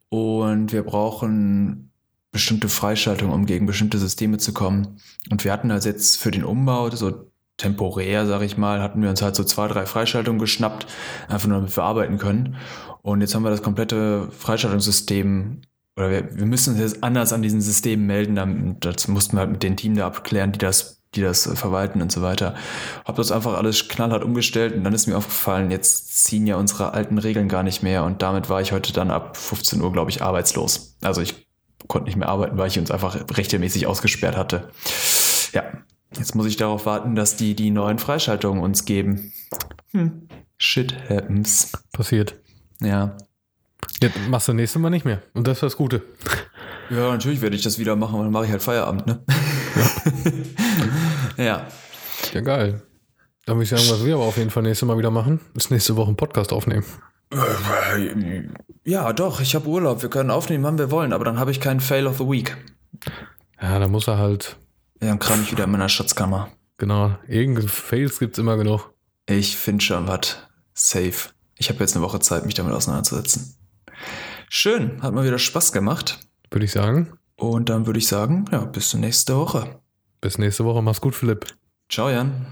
Und wir brauchen bestimmte Freischaltung, um gegen bestimmte Systeme zu kommen. Und wir hatten also jetzt für den Umbau so temporär, sag ich mal, hatten wir uns halt so zwei, drei Freischaltungen geschnappt, einfach nur damit wir arbeiten können. Und jetzt haben wir das komplette Freischaltungssystem oder wir, wir müssen uns jetzt anders an diesen Systemen melden. Dann, das mussten wir halt mit dem Team da abklären, die das die das verwalten und so weiter. Hab das einfach alles knallhart umgestellt und dann ist mir aufgefallen, jetzt ziehen ja unsere alten Regeln gar nicht mehr und damit war ich heute dann ab 15 Uhr, glaube ich, arbeitslos. Also ich konnte nicht mehr arbeiten, weil ich uns einfach rechtmäßig ausgesperrt hatte. Ja, jetzt muss ich darauf warten, dass die die neuen Freischaltungen uns geben. Hm. Shit happens. Passiert. Ja. Jetzt machst du nächstes Mal nicht mehr. Und das ist das Gute. Ja, natürlich werde ich das wieder machen, weil dann mache ich halt Feierabend, ne? ja. Ja, geil. Dann würde ich sagen, was wir aber auf jeden Fall nächstes Mal wieder machen, ist nächste Woche einen Podcast aufnehmen. Ja, doch, ich habe Urlaub. Wir können aufnehmen, wann wir wollen, aber dann habe ich keinen Fail of the Week. Ja, dann muss er halt. Ja, dann kram ich wieder in meiner Schatzkammer. Genau. Irgendeine Fails gibt es immer genug. Ich finde schon was. Safe. Ich habe jetzt eine Woche Zeit, mich damit auseinanderzusetzen. Schön, hat mal wieder Spaß gemacht. Würde ich sagen. Und dann würde ich sagen, ja, bis zur nächsten Woche. Bis nächste Woche. Mach's gut, Philipp. Ciao, Jan.